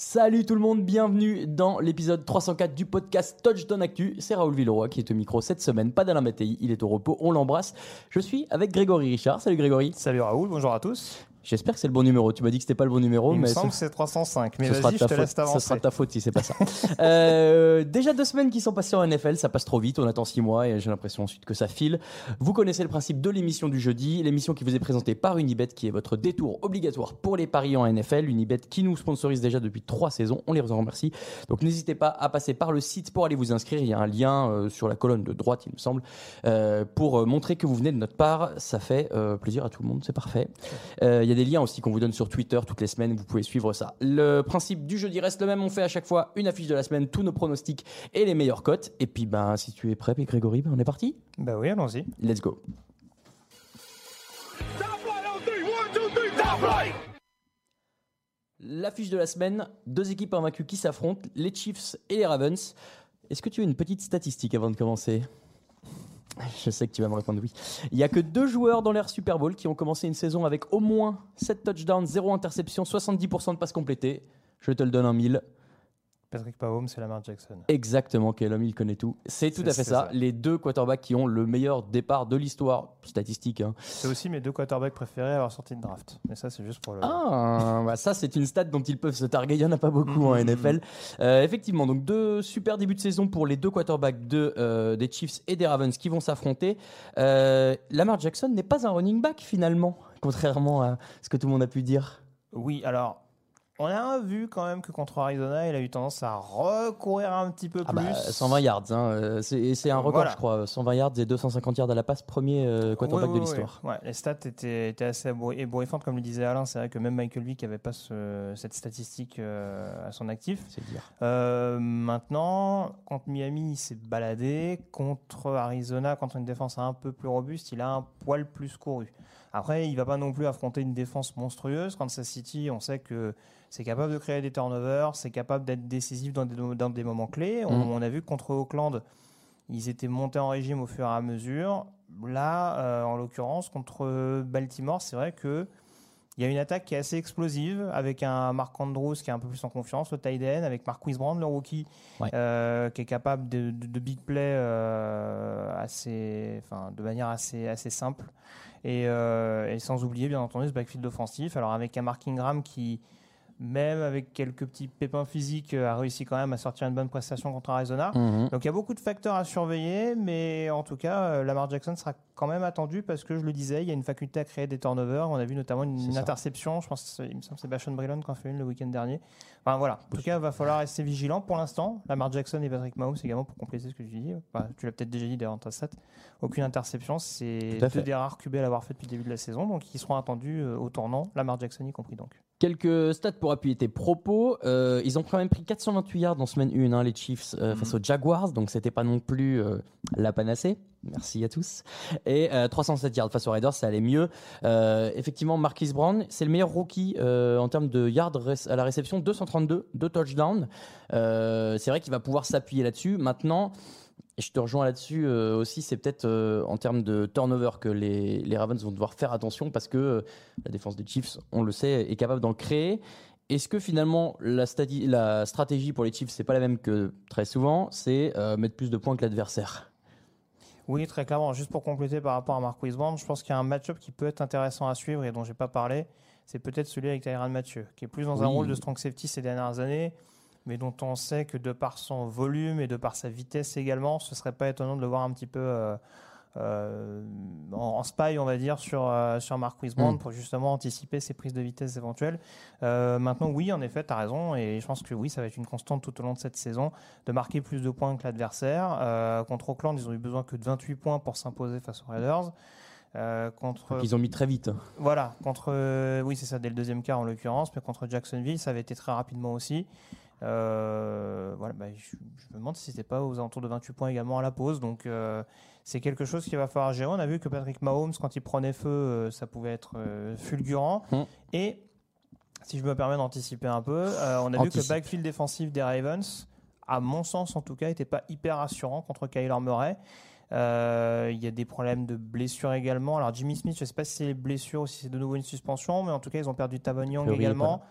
Salut tout le monde, bienvenue dans l'épisode 304 du podcast Touchdown Actu. C'est Raoul Villeroy qui est au micro cette semaine, pas d'Alain Mattei, il est au repos, on l'embrasse. Je suis avec Grégory Richard. Salut Grégory. Salut Raoul, bonjour à tous. J'espère que c'est le bon numéro. Tu m'as dit que c'était pas le bon numéro, Il mais me semble que ce, c'est 305, mais ce sera vas-y, je te faute. laisse Ce sera de ta faute si c'est pas ça. Euh, déjà deux semaines qui sont passées en NFL, ça passe trop vite. On attend six mois et j'ai l'impression ensuite que ça file. Vous connaissez le principe de l'émission du jeudi, l'émission qui vous est présentée par Unibet, qui est votre détour obligatoire pour les paris en NFL. Unibet qui nous sponsorise déjà depuis trois saisons. On les en remercie. Donc n'hésitez pas à passer par le site pour aller vous inscrire. Il y a un lien euh, sur la colonne de droite, il me semble, euh, pour montrer que vous venez de notre part. Ça fait plaisir à tout le monde, c'est parfait. Il y a des liens aussi qu'on vous donne sur Twitter toutes les semaines. Vous pouvez suivre ça. Le principe du jeudi reste le même. On fait à chaque fois une affiche de la semaine, tous nos pronostics et les meilleures cotes. Et puis, ben, si tu es prêt, puis Grégory, ben, on est parti. Bah oui, allons-y. Let's go. L'affiche de la semaine, deux équipes invaincues qui s'affrontent, les Chiefs et les Ravens. Est-ce que tu as une petite statistique avant de commencer? Je sais que tu vas me répondre oui. Il n'y a que deux joueurs dans l'ère Super Bowl qui ont commencé une saison avec au moins 7 touchdowns, 0 interception, 70% de passes complétées. Je te le donne en mille. Patrick Mahomes et Lamar Jackson. Exactement, quel homme il connaît tout. C'est tout C'est- à fait c'est ça. ça. Les deux quarterbacks qui ont le meilleur départ de l'histoire statistique. hein. C'est aussi mes deux quarterbacks préférés à avoir sorti de draft. Mais ça, c'est juste pour le. Ah, bah ça c'est une stat dont ils peuvent se targuer. Il n'y en a pas beaucoup en Mhm. NFL. Euh, effectivement, donc deux super débuts de saison pour les deux quarterbacks de, euh, des Chiefs et des Ravens qui vont s'affronter. Euh, Lamar Jackson n'est pas un running back finalement, contrairement à ce que tout le monde a pu dire. Oui, alors. On a vu quand même que contre Arizona, il a eu tendance à recourir un petit peu Ah plus. bah, 120 yards, hein, euh, c'est un record Voilà. je crois. 120 yards et 250 yards à la passe, premier euh, quarterback de l'histoire. Ouais, les stats étaient, étaient assez ébou- ébouriffantes, comme le disait Alain. C'est vrai que même Michael Vick n'avait pas ce- cette statistique euh, à son actif. C'est dire. Euh, maintenant, contre Miami, il s'est baladé. Contre Arizona, contre une défense un peu plus robuste, il a un poil plus couru. Après, il va pas non plus affronter une défense monstrueuse. Kansas City, on sait que c'est capable de créer des turnovers, c'est capable d'être décisif dans des, dans des moments clés. On, on a vu que contre Auckland, ils étaient montés en régime au fur et à mesure. Là, euh, en l'occurrence, contre Baltimore, c'est vrai que il y a une attaque qui est assez explosive avec un Mark Andrews qui est un peu plus en confiance, le tight end, avec Marquis Brown, le rookie, Ouais. euh, qui est capable de, de- de big play euh, assez, enfin, de manière assez, assez simple. Et, euh, et sans oublier, bien entendu, ce backfield offensif. Alors, avec un Mark Ingram qui, même avec quelques petits pépins physiques, euh, a réussi quand même à sortir une bonne prestation contre Arizona. Mhm. Donc il y a beaucoup de facteurs à surveiller, mais en tout cas, euh, Lamar Jackson sera quand même attendu parce que je le disais, il y a une faculté à créer des turnovers. On a vu notamment une, interception, je pense, il me semble c'est Bashon Brillon qui en fait une le week-end dernier. Enfin voilà, en tout cas, il va falloir rester vigilant pour l'instant. Lamar Jackson et Patrick Mahomes également pour compléter ce que je dis. Enfin, tu l'as peut-être déjà dit d'ailleurs dans ta stat. Aucune interception, c'est deux des rares QB à l'avoir fait depuis le début de la saison, donc ils seront attendus euh, au tournant, Lamar Jackson y compris donc. Quelques stats pour appuyer tes propos. Euh, ils ont quand même pris 428 yards en semaine 1, hein, les Chiefs, euh, face aux Jaguars, donc c'était pas non plus euh, la panacée. Merci à tous. Et 307 yards face aux Raiders, ça allait mieux. effectivement, Marquis Brown, c'est le meilleur rookie en termes de yards à la réception, 232, 2 touchdowns. c'est vrai qu'il va pouvoir s'appuyer là-dessus. Maintenant, et je te rejoins là-dessus euh, aussi, c'est peut-être euh, en termes de turnover que les, les, Ravens vont devoir faire attention parce que euh, la défense des Chiefs, on le sait, est capable d'en créer. Est-ce que finalement la, la, stratégie pour les Chiefs, c'est pas la même que très souvent, c'est mettre plus de points que l'adversaire? Oui, très clairement. Juste pour compléter par rapport à Marquis Brown, je pense qu'il y a un match-up qui peut être intéressant à suivre et dont j'ai pas parlé. C'est peut-être celui avec Tyrann Mathieu, qui est plus dans un rôle de strong safety ces dernières années mais dont on sait que de par son volume et de par sa vitesse également, ce serait pas étonnant de le voir un petit peu euh, euh, en, spy, on va dire, sur, euh, sur Mark Wisbrand mm. pour justement anticiper ses prises de vitesse éventuelles. maintenant, oui, en effet, tu as raison, et je pense que oui, ça va être une constante tout au long de cette saison, de marquer plus de points que l'adversaire. contre Oakland, ils ont eu besoin que de 28 points pour s'imposer face aux Raiders. contre, ils ont mis très vite. Voilà, contre, oui, c'est ça, dès le deuxième quart en l'occurrence, mais contre Jacksonville, ça avait été très rapidement aussi. Euh, voilà, bah, je, me demande si c'était pas aux alentours de 28 points également à la pause. Donc euh, c'est quelque chose qu'il va falloir gérer. On a vu que Patrick Mahomes, quand il prenait feu, euh, ça pouvait être fulgurant. Hum. Et si je me permets d'anticiper un peu, on a vu que le backfield défensif des Ravens, à mon sens en tout cas, n'était pas hyper rassurant contre Kyler Murray. Il y a des problèmes de blessures également. Alors Jimmy Smith, je ne sais pas si c'est blessure ou si c'est de nouveau une suspension, mais en tout cas ils ont perdu Tavon Young également.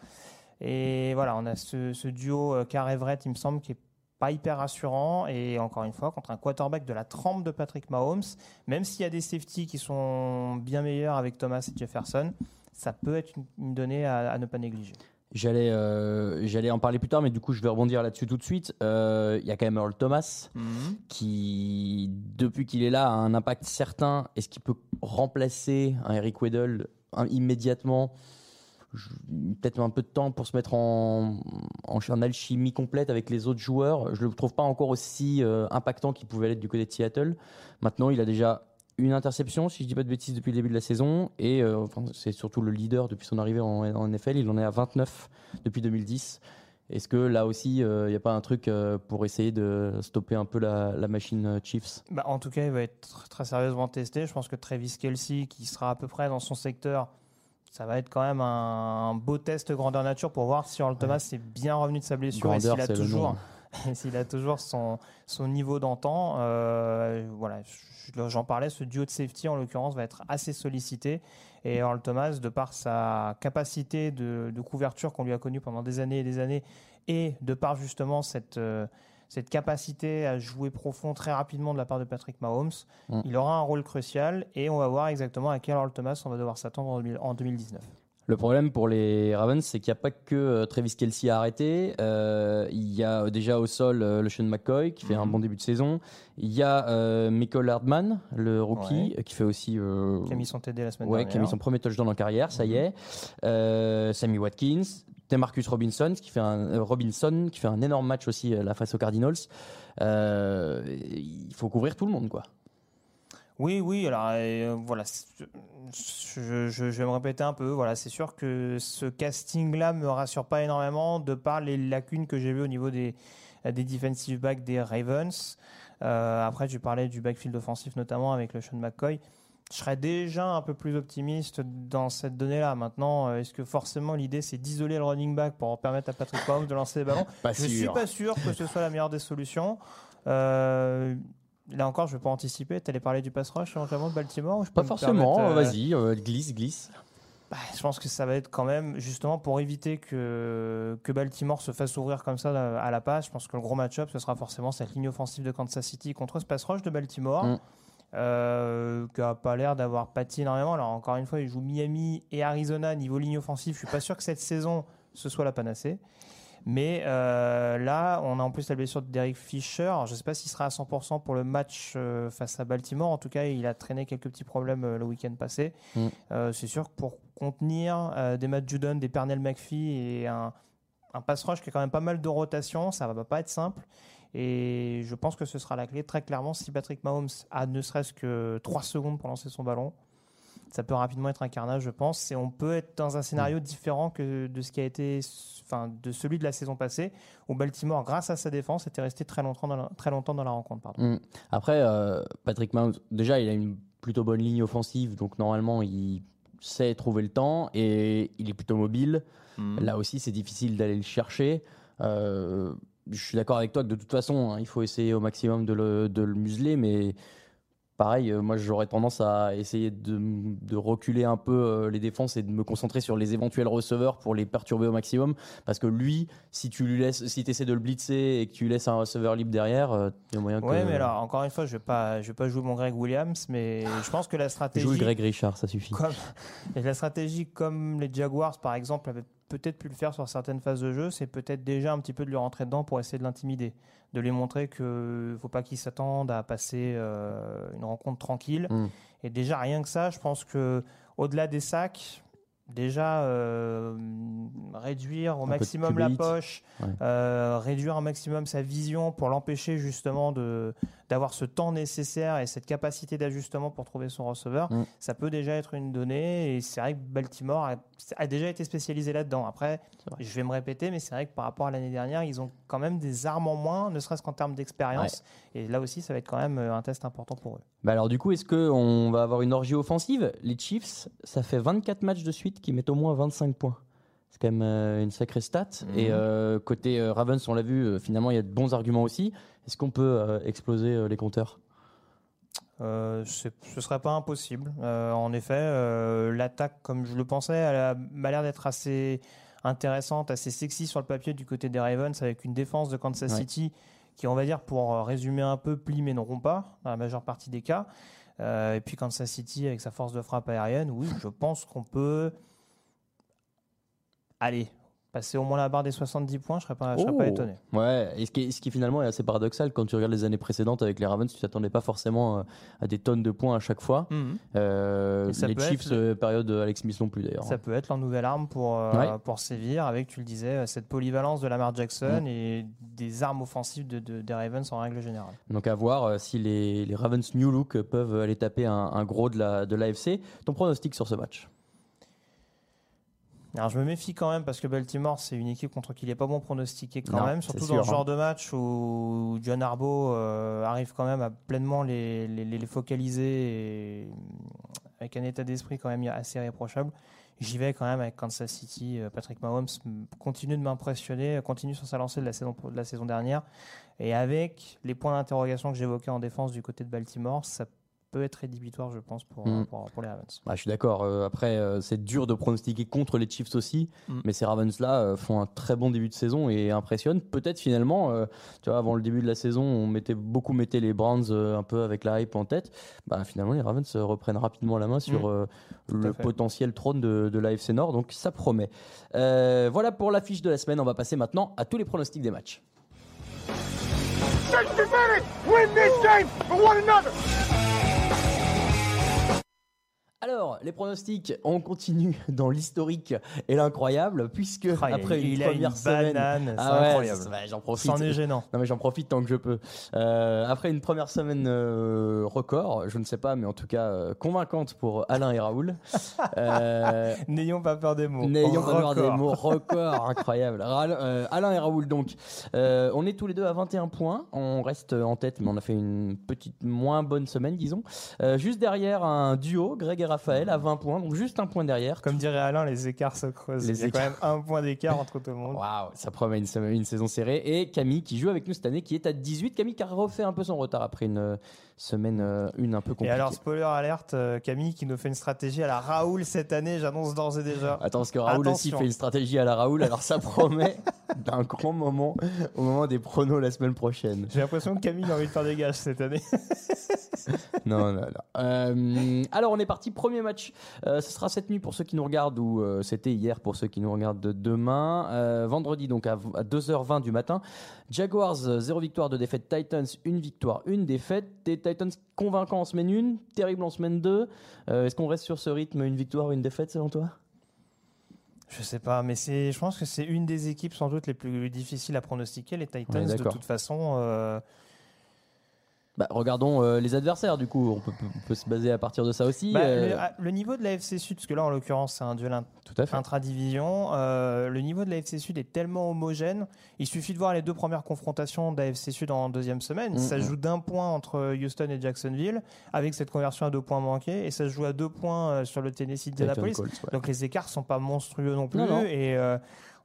Et voilà, on a ce, duo euh, Carr-Everett, il me semble, qui est pas hyper rassurant. Et encore une fois, contre un quarterback de la trempe de Patrick Mahomes, même s'il y a des safeties qui sont bien meilleurs avec Thomas et Jefferson, ça peut être une, donnée à, ne pas négliger. J'allais, euh, j'allais en parler plus tard, mais du coup, je vais rebondir là-dessus tout de suite. Euh, il y a quand même Earl Thomas mhm. qui, depuis qu'il est là, a un impact certain. Est-ce qu'il peut remplacer un Eric Weddle immédiatement? Peut-être un peu de temps pour se mettre en, en, alchimie complète avec les autres joueurs. Je ne le trouve pas encore aussi euh, impactant qu'il pouvait l'être du côté de Seattle. Maintenant, il a déjà une interception, si je ne dis pas de bêtises, depuis le début de la saison. Et euh, c'est surtout le leader depuis son arrivée en, NFL. Il en est à 29 depuis 2010. Est-ce que là aussi, euh, il n'y a pas un truc pour essayer de stopper un peu la, machine Chiefs? Bah, En tout cas, il va être très sérieusement testé. Je pense que Travis Kelsey, qui sera à peu près dans son secteur, ça va être quand même un, beau test grandeur nature pour voir si Earl Thomas est bien revenu de sa blessure et s'il a toujours, s'il a toujours son, son niveau d'antan. Euh, voilà, j'en parlais, ce duo de safety en l'occurrence va être assez sollicité. Et Earl Thomas, de par sa capacité de, couverture qu'on lui a connue pendant des années et des années, et de par justement cette, euh, cette capacité à jouer profond très rapidement de la part de Patrick Mahomes, mm. il aura un rôle crucial et on va voir exactement à quel Earl Thomas on va devoir s'attendre en 2019. Le problème pour les Ravens, c'est qu'il n'y a pas que euh, Travis Kelsey à arrêter. Euh, il y a déjà au sol euh, le Sean McCoy qui fait un mm-hmm. bon début de saison. Il y a Michael Hardman, le rookie, qui fait aussi. qui a mis son TD la semaine ouais, dernière. Qui a mis son premier touchdown en carrière, ça y mm-hmm. est. Sammy Watkins, Marcus Robinson qui fait un euh, Robinson qui fait un énorme match aussi euh, la face aux Cardinals. Euh, il faut couvrir tout le monde quoi. Oui, oui. Alors voilà, je, vais me répéter un peu. Voilà, c'est sûr que ce casting-là me rassure pas énormément de par les lacunes que j'ai vues au niveau des des defensive backs des Ravens. après, tu parlais du backfield offensif notamment avec le Sean McCoy je serais déjà un peu plus optimiste dans cette donnée-là. Maintenant, euh, est-ce que forcément l'idée c'est d'isoler le running back pour permettre à Patrick Mahomes de lancer les ballons Je ne suis pas sûr que ce soit la meilleure des solutions. Euh, là encore, je ne vais pas anticiper. Tu allais parler du pass rush éventuellement de Baltimore Pas forcément, euh, vas-y, glisse, glisse. Bah, je pense que ça va être quand même justement pour éviter que, que Baltimore se fasse ouvrir comme ça à la passe. Je pense que le gros match-up, ce sera forcément cette ligne offensive de Kansas City contre ce pass rush de Baltimore. Mm euh, qui n'a pas l'air d'avoir pâti énormément. Alors encore une fois, il joue Miami et Arizona niveau ligne offensive. Je suis pas sûr que cette saison ce soit la panacée. Mais euh, là, on a en plus la blessure de Derek Fisher. je ne sais pas s'il sera à 100% pour le match euh, face à Baltimore. En tout cas, il a traîné quelques petits problèmes euh, le week-end passé. Mm. c'est sûr que pour contenir des Matt Judon, des Pernell McPhee et un, un pass rush qui a quand même pas mal de rotation, ça va pas être simple. Et je pense que ce sera la clé très clairement si Patrick Mahomes a ne serait-ce que 3 secondes pour lancer son ballon. ça peut rapidement être un carnage, je pense. Et on peut être dans un scénario différent que de ce qui a été, enfin, de celui de la saison passée, où Baltimore, grâce à sa défense, était resté très longtemps dans la, très longtemps dans la rencontre. Pardon. Mm. Après, euh, Patrick Mahomes, déjà, il a une plutôt bonne ligne offensive, donc normalement, il sait trouver le temps et il est plutôt mobile. Mm. Là aussi, c'est difficile d'aller le chercher. Euh, je suis d'accord avec toi que de toute façon, hein, il faut essayer au maximum de le, de le museler, mais pareil, euh, moi j'aurais tendance à essayer de, de reculer un peu euh, les défenses et de me concentrer sur les éventuels receveurs pour les perturber au maximum. Parce que lui, si tu lui laisses, si essaies de le blitzer et que tu laisses un receveur libre derrière, euh, il y a moyen que. Ouais, mais alors, encore une fois, je vais pas, je vais pas jouer mon Greg Williams, mais je pense que la stratégie. Joue Greg Richard, ça suffit. comme, la stratégie comme les Jaguars, par exemple, peut-être pu le faire sur certaines phases de jeu, c'est peut-être déjà un petit peu de lui rentrer dedans pour essayer de l'intimider, de lui montrer que faut pas qu'il s'attende à passer euh, une rencontre tranquille. Mm. Et déjà rien que ça, je pense que au-delà des sacs, déjà euh, réduire au maximum la poche, Ouais. euh, réduire au maximum sa vision pour l'empêcher justement de d'avoir ce temps nécessaire et cette capacité d'ajustement pour trouver son receveur, Mm. ça peut déjà être une donnée. Et c'est vrai que Baltimore a, a déjà été spécialisé là-dedans. Après, je vais me répéter, mais c'est vrai que par rapport à l'année dernière, ils ont quand même des armes en moins, ne serait-ce qu'en termes d'expérience. Et là aussi, ça va être quand même euh, un test important pour eux. Bah alors du coup, est-ce qu'on va avoir une orgie offensive? Les Chiefs, ça fait 24 matchs de suite qui mettent au moins 25 points. C'est quand même euh, une sacrée stat. Mhm. Et euh, côté euh, Ravens, on l'a vu, finalement, il y a de bons arguments aussi. Est-ce qu'on peut exploser les compteurs? Ce serait pas impossible. En effet, l'attaque, comme je le pensais, elle a, m'a l'air d'être assez intéressante, assez sexy sur le papier du côté des Ravens, avec une défense de Kansas Ouais. City qui, on va dire, pour résumer un peu, plie mais ne rompt pas dans la majeure partie des cas. Et puis Kansas City avec sa force de frappe aérienne, oui, je pense qu'on peut aller passer au moins la barre des 70 points. Je serais pas, je serais pas Oh. étonné. Ouais, et ce qui, est, ce qui finalement est assez paradoxal quand tu regardes les années précédentes avec les Ravens, tu t'attendais pas forcément euh, à des tonnes de points à chaque fois. Euh, Et ça les peut Chiefs, être- euh, période Alex Smith non plus d'ailleurs. Ça peut être leur nouvelle arme pour, euh, Ouais. pour sévir avec, tu le disais, euh, cette polyvalence de Lamar Jackson Mm. et des armes offensives de, de- des Ravens en règle générale. Donc à voir euh, si les, les Ravens New Look peuvent aller taper un, un gros de la de l'AFC. Ton pronostic sur ce match? Alors je me méfie quand même parce que Baltimore, c'est une équipe contre qui il n'est pas bon pronostiquer quand Non, même, surtout sûr, dans ce hein. genre de match où John Harbaugh euh, arrive quand même à pleinement les, les, les focaliser et, euh, avec un état d'esprit quand même assez irréprochable. J'y vais quand même avec Kansas City. Euh, Patrick Mahomes continue de m'impressionner, continue sur sa lancée de la saison, de la saison dernière. Et avec les points d'interrogation que j'évoquais en défense du côté de Baltimore, ça peut être rédhibitoire, je pense, pour, Mm. pour, pour les Ravens. Bah, Je suis d'accord. euh, après, euh, c'est dur de pronostiquer contre les Chiefs aussi, Mm. mais ces Ravens-là euh, font un très bon début de saison et impressionnent. Peut-être finalement, euh, tu vois, avant le début de la saison, on mettait beaucoup mettait les Browns euh, un peu avec la hype en tête. Bah, finalement, les Ravens reprennent rapidement la main sur Mm. euh, le potentiel trône de, de l'AFC Nord, donc ça promet. Euh, voilà pour l'affiche de la semaine. On va passer maintenant à tous les pronostics des matchs. 60 minutes! Win this game for one another! Alors, les pronostics, on continue dans l'historique et l'incroyable, puisque Ah, il a- après une première semaine. banane, c'est Ah ouais, incroyable. ouais, j'en profite. C'en est gênant. Non mais j'en profite tant que je peux. Euh, après une première semaine euh, record, je ne sais pas, mais en tout cas euh, convaincante pour Alain et Raoul. N'ayons pas peur des mots. N'ayons pas peur des mots, record, incroyable. Alain et Raoul, donc, on est tous les deux à 21 points. On reste en tête, mais on a fait une petite moins bonne semaine, disons. Juste derrière, un duo, Greg et Raphaël, à 20 points, donc juste un point derrière. Comme dirait Alain, les écarts se creusent. Les Il y a quand même un point d'écart entre tout le monde. Waouh, ça promet une, une saison serrée. Et Camille qui joue avec nous cette année, qui est à 18. Camille qui a refait un peu son retard après une semaine, euh, une un peu Et compliquée. alors, spoiler alerte, euh, Camille qui nous fait une stratégie à la Raoul cette année, j'annonce d'ores et déjà. Attends, parce que Raoul aussi fait une stratégie à la Raoul, alors ça promet d'un grand moment au moment des pronos la semaine prochaine. J'ai l'impression que Camille a envie de faire des gages cette année. Non, non, non. Euh, alors, on est parti. Premier match. Euh, ce sera cette nuit pour ceux qui nous regardent, ou euh, c'était hier pour ceux qui nous regardent de demain. Euh, vendredi, donc à, à 2h20 du matin. Jaguars, 0 victoire, 2 défaites. Titans, 1 victoire, 1 défaite. Des Titans convaincants en semaine 1, terrible en semaine 2. Euh, Est-ce qu'on reste sur ce rythme, une victoire, une défaite selon toi? Je sais pas, mais c'est, je pense que c'est une des équipes sans doute les plus difficiles à pronostiquer, les Ouais, Titans. de toute façon, euh, Bah, regardons euh, les adversaires, du coup, on peut, on peut se baser à partir de ça aussi. Bah, euh, le, ah, le niveau de la FC Sud, parce que là en l'occurrence c'est un duel int- Tout à fait. intradivision, euh, le niveau de la FC Sud est tellement homogène. Il suffit de voir les deux premières confrontations de la FC Sud en deuxième semaine. Mm, Ça mm. joue d'un point entre Houston et Jacksonville, avec cette conversion à deux points manqués, et ça se joue à deux points sur le Tennessee Dayton Indianapolis. Colts, ouais. Donc les écarts sont pas monstrueux non plus. Non, non. Et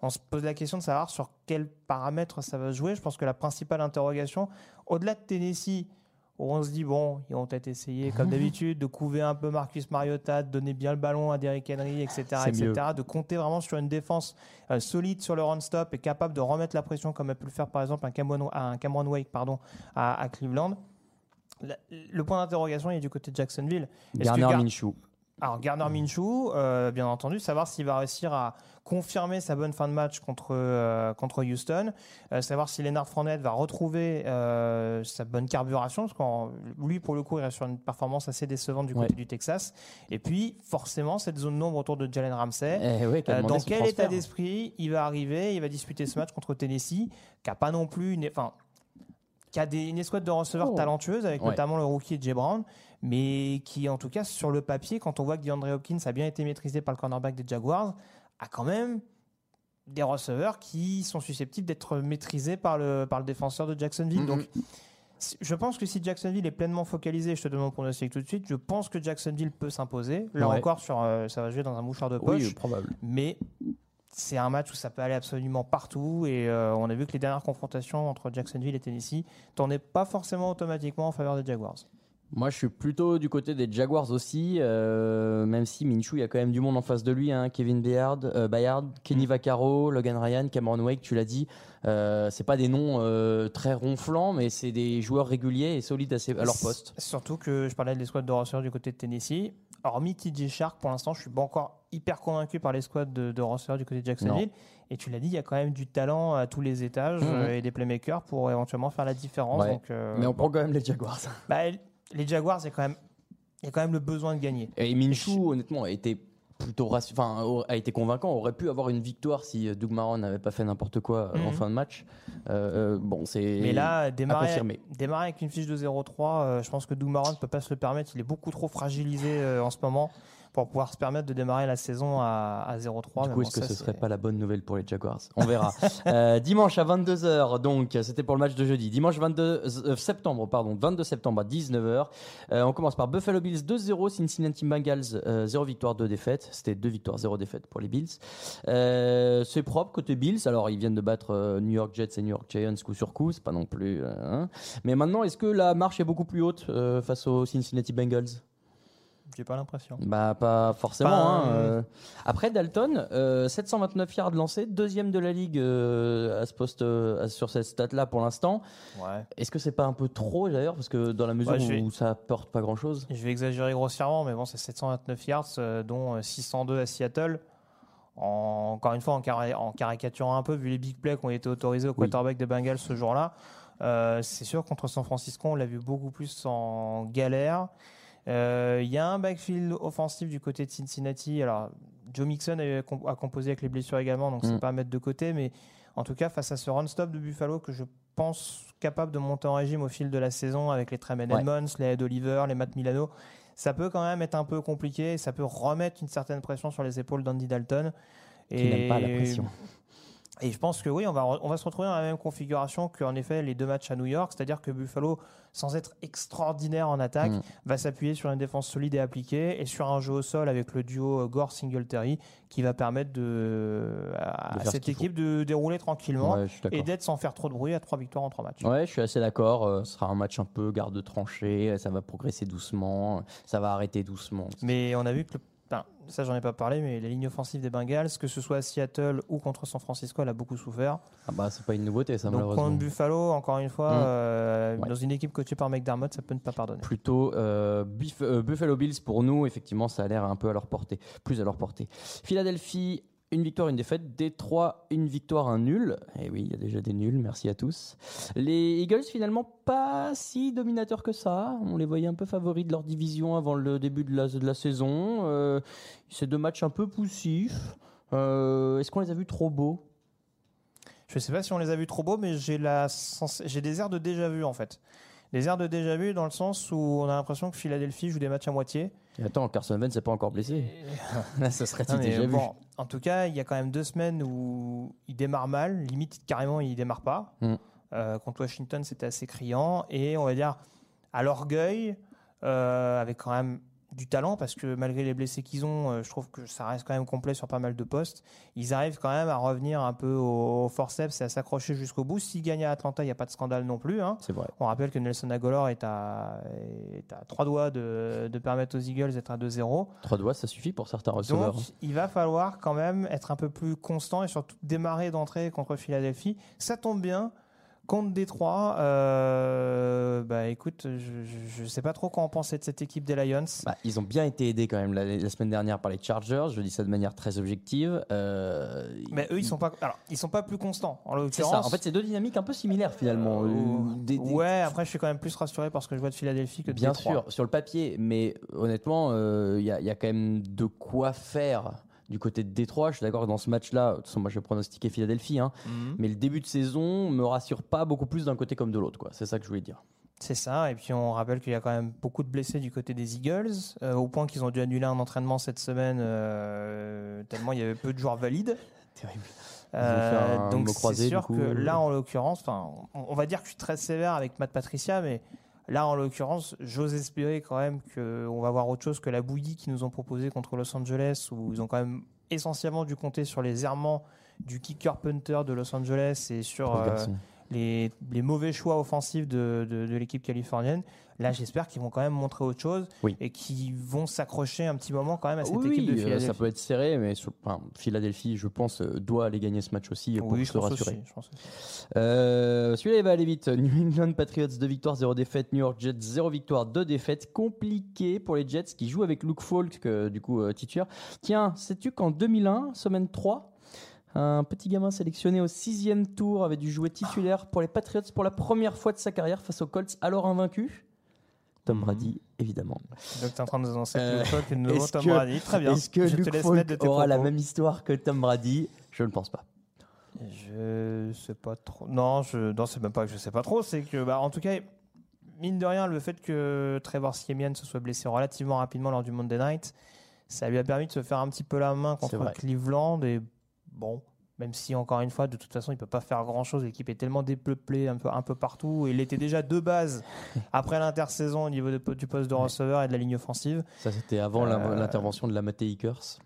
on se pose la question de savoir sur quels paramètres ça va se jouer. Je pense que la principale interrogation, au-delà de Tennessee, où on se dit, bon, ils vont peut-être essayer, comme d'habitude, de couver un peu Marcus Mariota, de donner bien le ballon à Derrick Henry, etc., etc., mieux. de compter vraiment sur une défense euh, solide sur le run-stop et capable de remettre la pression, comme a pu le faire par exemple un Cameron, un Cameron Wake pardon, à, à Cleveland. La- le point d'interrogation est du côté de Jacksonville. Garner Gar- Minshew. Alors Garner Minshew, euh, bien entendu, savoir s'il va réussir à confirmer sa bonne fin de match contre, euh, contre Houston, euh, savoir si Leonard Fournette va retrouver sa bonne carburation, parce que lui, pour le coup, il reste sur une performance assez décevante du côté Ouais. du Texas. Et puis, forcément, cette zone nombre autour de Jalen Ramsey. Eh dans quel transfert. état d'esprit il va arriver? Il va disputer ce match contre Tennessee, qui a pas non plus une, enfin, qui a des, une escouade de receveurs Oh. talentueuses, avec Ouais. notamment le rookie Jay Brown, mais qui, en tout cas, sur le papier, quand on voit que DeAndre Hopkins a bien été maîtrisé par le cornerback des Jaguars, a quand même des receveurs qui sont susceptibles d'être maîtrisés par le, par le défenseur de Jacksonville. Mhm. Donc, je pense que si Jacksonville est pleinement focalisé, je te demande mon pronostic tout de suite, je pense que Jacksonville peut s'imposer. Là Ouais. encore, sur, euh, ça va jouer dans un mouchoir de poche Oui, probable. mais c'est un match où ça peut aller absolument partout et euh, on a vu que les dernières confrontations entre Jacksonville et Tennessee tournaient pas forcément automatiquement en faveur des Jaguars. Moi, je suis plutôt du côté des Jaguars aussi, euh, même si Minshew, il y a quand même du monde en face de lui. hein. Kevin Bayard, euh, Bayard, Kenny Vaccaro, Logan Ryan, Cameron Wake, tu l'as dit. Euh, c'est pas des noms euh, très ronflants, mais c'est des joueurs réguliers et solides à, ses- à leur poste. Surtout que je parlais de l'escouade de receveurs du côté de Tennessee. Hormis TJ Shark, pour l'instant, je suis pas encore hyper convaincu par l'escouade de, de du côté de Jacksonville. Et tu l'as dit, il y a quand même du talent à tous les étages Mhm. euh, et des playmakers pour éventuellement faire la différence. Ouais. Donc, euh, Mais on prend quand même les Jaguars. bah, les Jaguars, il y a quand même, il y a quand même le besoin de gagner. Et Minshew, honnêtement, a été plutôt enfin, a été convaincant. Aurait pu avoir une victoire si euh, Doug Marron n'avait pas fait n'importe quoi euh, en Mhm. fin de match. Euh, bon, c'est. Mais là, démarrer, démarrer avec une fiche de 0-3, euh, je pense que Doug Marron ne peut pas se le permettre. Il est beaucoup trop fragilisé euh, en ce moment pour pouvoir se permettre de démarrer la saison à, à 0-3. Du coup, est-ce que ce serait pas la bonne nouvelle pour les Jaguars? On verra. Euh, dimanche à 22h, donc c'était pour le match de jeudi. Dimanche 22 euh, septembre, pardon, 22 septembre à 19h. Euh, on commence par Buffalo Bills 2-0, Cincinnati Bengals euh, 0 victoire, 2 défaites. C'était 2 victoires, 0 défaites pour les Bills. C'est propre côté Bills. Alors, ils viennent de battre New York Jets et New York Giants coup sur coup, c'est pas non plus. hein. Mais maintenant, est-ce que la marche est beaucoup plus haute face aux Cincinnati Bengals? J'ai pas l'impression. bah pas forcément. Pas, hein, euh, euh. Après Dalton, euh, 729 yards lancés, deuxième de la ligue euh, à ce poste, euh, sur cette stat-là pour l'instant. Ouais. Est-ce que c'est pas un peu trop d'ailleurs parce que dans la mesure Ouais, je vais- où ça apporte pas grand-chose? Je vais exagérer grossièrement, mais bon, c'est 729 yards, euh, dont euh, 602 à Seattle. En- encore une fois, en, cari- en caricaturant un peu, vu les big plays qui ont été autorisés au Oui. quarterback des Bengals ce jour-là, euh, c'est sûr contre San Francisco, on l'a vu beaucoup plus en galère. Euh, Il y a un backfield offensif du côté de Cincinnati. Alors, Joe Mixon a, com- a composé avec les blessures également, donc c'est Mm. pas à mettre de côté. Mais en tout cas, face à ce run-stop de Buffalo que je pense capable de monter en régime au fil de la saison avec les Tremaine Ouais. Edmonds, les Ed Oliver, les Matt Milano, ça peut quand même être un peu compliqué. Ça peut remettre une certaine pression sur les épaules d'Andy Dalton. Qui n'aime pas la pression. Et je pense que oui, on va, on va se retrouver dans la même configuration qu'en effet les deux matchs à New York, c'est-à-dire que Buffalo, sans être extraordinaire en attaque, Mm. va s'appuyer sur une défense solide et appliquée et sur un jeu au sol avec le duo Gore-Singletary qui va permettre de, à De cette équipe de dérouler tranquillement Ouais, et d'être sans faire trop de bruit à trois victoires en trois matchs. Ouais, je suis assez d'accord. euh, ce sera un match un peu garde tranchée. Ça va progresser doucement. Ça va arrêter doucement. Mais on a vu que, le- enfin, ça j'en ai pas parlé, mais la ligne offensive des Bengals, que ce soit à Seattle ou contre San Francisco, elle a beaucoup souffert. Ah bah c'est pas une nouveauté ça Donc malheureusement. contre Buffalo, encore une fois, Mm. euh, Ouais. dans une équipe coachée par McDermott, ça peut ne pas pardonner. Plutôt euh, euh, Buffalo Bills pour nous, effectivement, ça a l'air un peu à leur portée, plus à leur portée. Philadelphie, une victoire, une défaite. Détroit, une victoire, un nul. Et oui, il y a déjà des nuls, merci à tous. Les Eagles, finalement, pas si dominateurs que ça. On les voyait un peu favoris de leur division avant le début de la, saison. Euh, c'est deux matchs un peu poussifs. Euh, Est-ce qu'on les a vus trop beaux? Je sais pas si on les a vus trop beaux, mais j'ai des airs de déjà vu en fait. Des airs de déjà vu dans le sens où on a l'impression que Philadelphie joue des matchs à moitié. Et attends, Carson Wentz n'est pas encore blessé. Là, ça serait déjà vu. en tout cas, il y a quand même deux semaines où il démarre mal, limite carrément il démarre pas. Mm. Euh, contre Washington, c'était assez criant et on va dire à l'orgueil, euh, avec quand même du talent parce que malgré les blessés qu'ils ont, euh, je trouve que ça reste quand même complet sur pas mal de postes. Ils arrivent quand même à revenir un peu au, forceps et à s'accrocher jusqu'au bout. S'ils gagnent à Atlanta, il n'y a pas de scandale non plus. hein. C'est vrai. On rappelle que Nelson Aguilar est à, est à trois doigts de, de permettre aux Eagles d'être à 2-0. Trois doigts, ça suffit pour certains receveurs. Donc, il va falloir quand même être un peu plus constant et surtout démarrer d'entrée contre Philadelphie. Ça tombe bien. Contre Détroit, euh, bah écoute, je ne sais pas trop quoi en penser de cette équipe des Lions. Bah, ils ont bien été aidés quand même la, la semaine dernière par les Chargers. Je dis ça de manière très objective. Euh, mais eux, ils sont pas, alors, ils sont pas plus constants. En C'est l'occurrence, ça. En fait, c'est deux dynamiques un peu similaires finalement. Euh, des- des- ouais. Après, je suis quand même plus rassuré parce que je vois de Philadelphie que de Bien Détroit. sûr, sur le papier, mais honnêtement, euh, il y, a- il y a quand même de quoi faire du côté de Détroit. Je suis d'accord que dans ce match-là, de toute façon, moi je vais pronostiquer Philadelphie, hein, Mhm. mais le début de saison me rassure pas beaucoup plus d'un côté comme de l'autre. quoi. C'est ça que je voulais dire. C'est ça, et puis on rappelle qu'il y a quand même beaucoup de blessés du côté des Eagles, euh, au point qu'ils ont dû annuler un entraînement cette semaine, euh, tellement il y avait peu de joueurs valides. Terrible. Euh, donc c'est sûr que là, en l'occurrence, enfin, on on va dire que je suis très sévère avec Matt Patricia, mais là, en l'occurrence, j'ose espérer quand même qu'on va voir autre chose que la bouillie qu'ils nous ont proposé contre Los Angeles, où ils ont quand même essentiellement dû compter sur les errements du kicker punter de Los Angeles et sur euh. Les, les mauvais choix offensifs de, de- de l'équipe californienne. Là, j'espère qu'ils vont quand même montrer autre chose Oui. et qu'ils vont s'accrocher un petit moment quand même à cette Oui, équipe de euh, Philadelphie. ça peut être serré, mais sur- enfin, Philadelphie, je pense, euh, doit aller gagner ce match aussi pour oui, se rassurer. Euh, Celui-là, il va aller vite. New England Patriots, 2 victoires, 0 défaites. New York Jets, 0 victoire, 2 défaites. Compliqué pour les Jets qui jouent avec Luke Falk, euh, du coup, euh, titulaire. Tiens, sais-tu qu'en 2001, semaine 3, un petit gamin sélectionné au sixième tour avait dû jouer titulaire pour les Patriots pour la première fois de sa carrière face aux Colts, alors invaincus Tom Mhm. Brady, évidemment. Donc, tu es en train de nous annoncer que Euh, nouveau est-ce Tom que- Brady. Très bien. Est-ce que je Luke te laisse Falk mettre de tes aura la même histoire que Tom Brady? Je ne pense pas. Je sais pas trop. Non, je non, c'est même pas que je sais pas trop. C'est que, bah, en tout cas, mine de rien, le fait que Trevor Siemian se soit blessé relativement rapidement lors du Monday Night, ça lui a permis de se faire un petit peu la main contre. Cleveland. Et bon, même si encore une fois, de toute façon, il peut pas faire grand chose. L'équipe est tellement dépeuplée un peu, un peu partout. Il était déjà de base après l'intersaison au niveau de- du poste de receveur et de la ligne offensive. Ça, c'était avant Euh, l'intervention de la Maté Akers.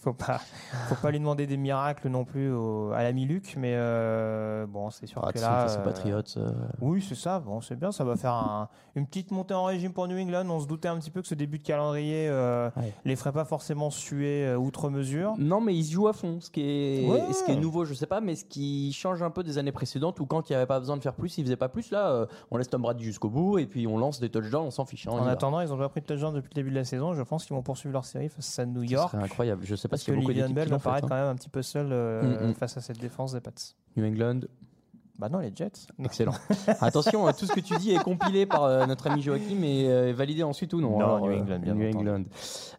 Faut pas faut pas lui demander des miracles non plus au- à la Miluc mais euh, bon c'est sûr Ah, que là face aux euh, oui c'est ça bon c'est bien ça va faire un- une petite montée en régime pour New England on se doutait un petit peu que ce début de calendrier euh, Ouais. les ferait pas forcément suer euh, outre mesure Non, mais ils jouent à fond. Ce qui est, Ouais. ce qui est nouveau, je sais pas, mais ce qui change un peu des années précédentes où quand il n'y avait pas besoin de faire plus, ils faisaient pas plus. Là, euh, on laisse Tom Brady jusqu'au bout et puis on lance des touchdowns, on s'en fiche. hein, en va. attendant ils ont déjà pris de touchdown depuis le début de la saison je pense qu'ils vont poursuivre leur série face à New York serait incroyable. Je sais pas parce que d'équipes Bell paraître hein. quand même un petit peu seul euh, Mm, mm. face à cette défense des Pats New England, bah non les Jets excellent. Attention, hein, tout ce que tu dis est compilé par euh, notre ami Joachim et euh, validé ensuite ou non? Non, Alors, New euh, England, bien New. England.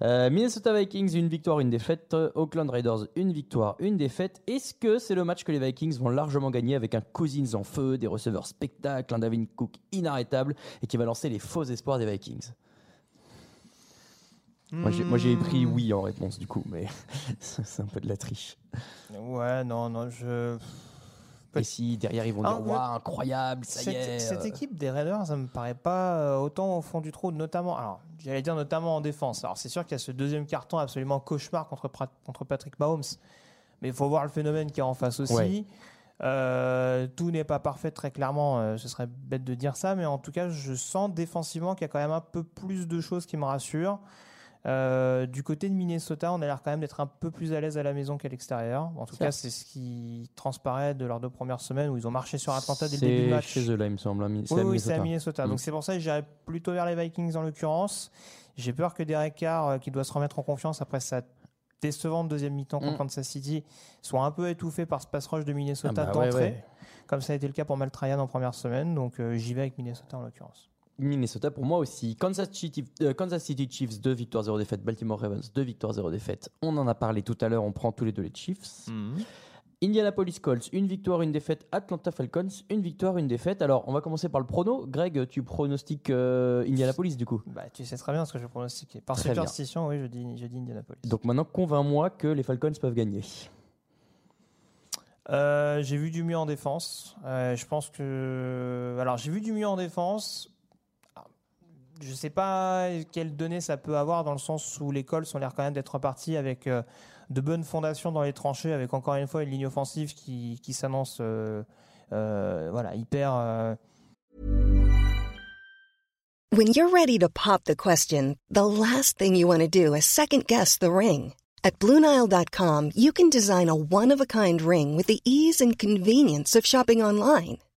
Euh, Minnesota Vikings, une victoire, une défaite. Euh, Oakland Raiders, une victoire, une défaite. Est-ce que c'est le match que les Vikings vont largement gagner avec un Cousins en feu, des receveurs spectacles, un David Cook inarrêtable et qui va lancer les faux espoirs des Vikings? Moi, j'ai- Moi, j'ai pris Hmm. oui en réponse du coup, mais c'est un peu de la triche. ouais non non je Et si derrière ils vont Ah, dire incroyable, ça y cette, est. cette euh, équipe des Raiders, ça me paraît pas euh, autant au fond du trou, notamment. Alors, j'allais dire notamment en défense. Alors, c'est sûr qu'il y a ce deuxième carton absolument cauchemar contre, contre Patrick Mahomes, mais il faut voir le phénomène qui est en face aussi. Ouais. Euh, tout n'est pas parfait, très clairement. euh, ce serait bête de dire ça, mais en tout cas, je sens défensivement qu'il y a quand même un peu plus de choses qui me rassurent. Euh, du côté de Minnesota, on a l'air quand même d'être un peu plus à l'aise à la maison qu'à l'extérieur. En tout cas, c'est ce qui transparaît de leurs deux premières semaines où ils ont marché sur Atlanta dès le début du C'est match. chez eux là, il me semble. hein, c'est Oui, à oui, c'est à Minnesota. Minnesota. Mm. Donc c'est pour ça que j'irais plutôt vers les Vikings en l'occurrence. J'ai peur que Derek Carr, euh, qui doit se remettre en confiance après sa décevante deuxième mi-temps contre Mm. Kansas City, soit un peu étouffé par ce pass rush de Minnesota Ah bah ouais, d'entrée, ouais. comme ça a été le cas pour Maltrayan en première semaine. Donc euh, j'y vais avec Minnesota en l'occurrence. Minnesota pour moi aussi. Kansas City, euh, Kansas City Chiefs, 2 victoires, 0 défaites. Baltimore Ravens, 2 victoires, 0 défaites. On en a parlé tout à l'heure, on prend tous les deux les Chiefs. Indianapolis Colts, une victoire, une défaite. Atlanta Falcons, une victoire, une défaite. Alors, on va commencer par le prono. Greg, tu pronostiques euh, Indianapolis du coup? Bah, tu sais très bien ce que je pronostique. Par Très bien. superstition, oui, je dis, je dis Indianapolis. Donc maintenant, convainc-moi que les Falcons peuvent gagner. Euh, j'ai vu du mieux en défense. Euh, je pense que. Alors, j'ai vu du mieux en défense. Je sais pas quelles données ça peut avoir dans le sens où les Colts ont l'air quand même d'être repartis avec euh, de bonnes fondations dans les tranchées, avec encore une fois une ligne offensive qui, qui s'annonce euh, euh, voilà, hyper. euh, When you're ready to pop the question, the last thing you want to do is second guess the ring. At Bluenile.com, you can design a one of a kind ring with the ease and convenience of shopping online.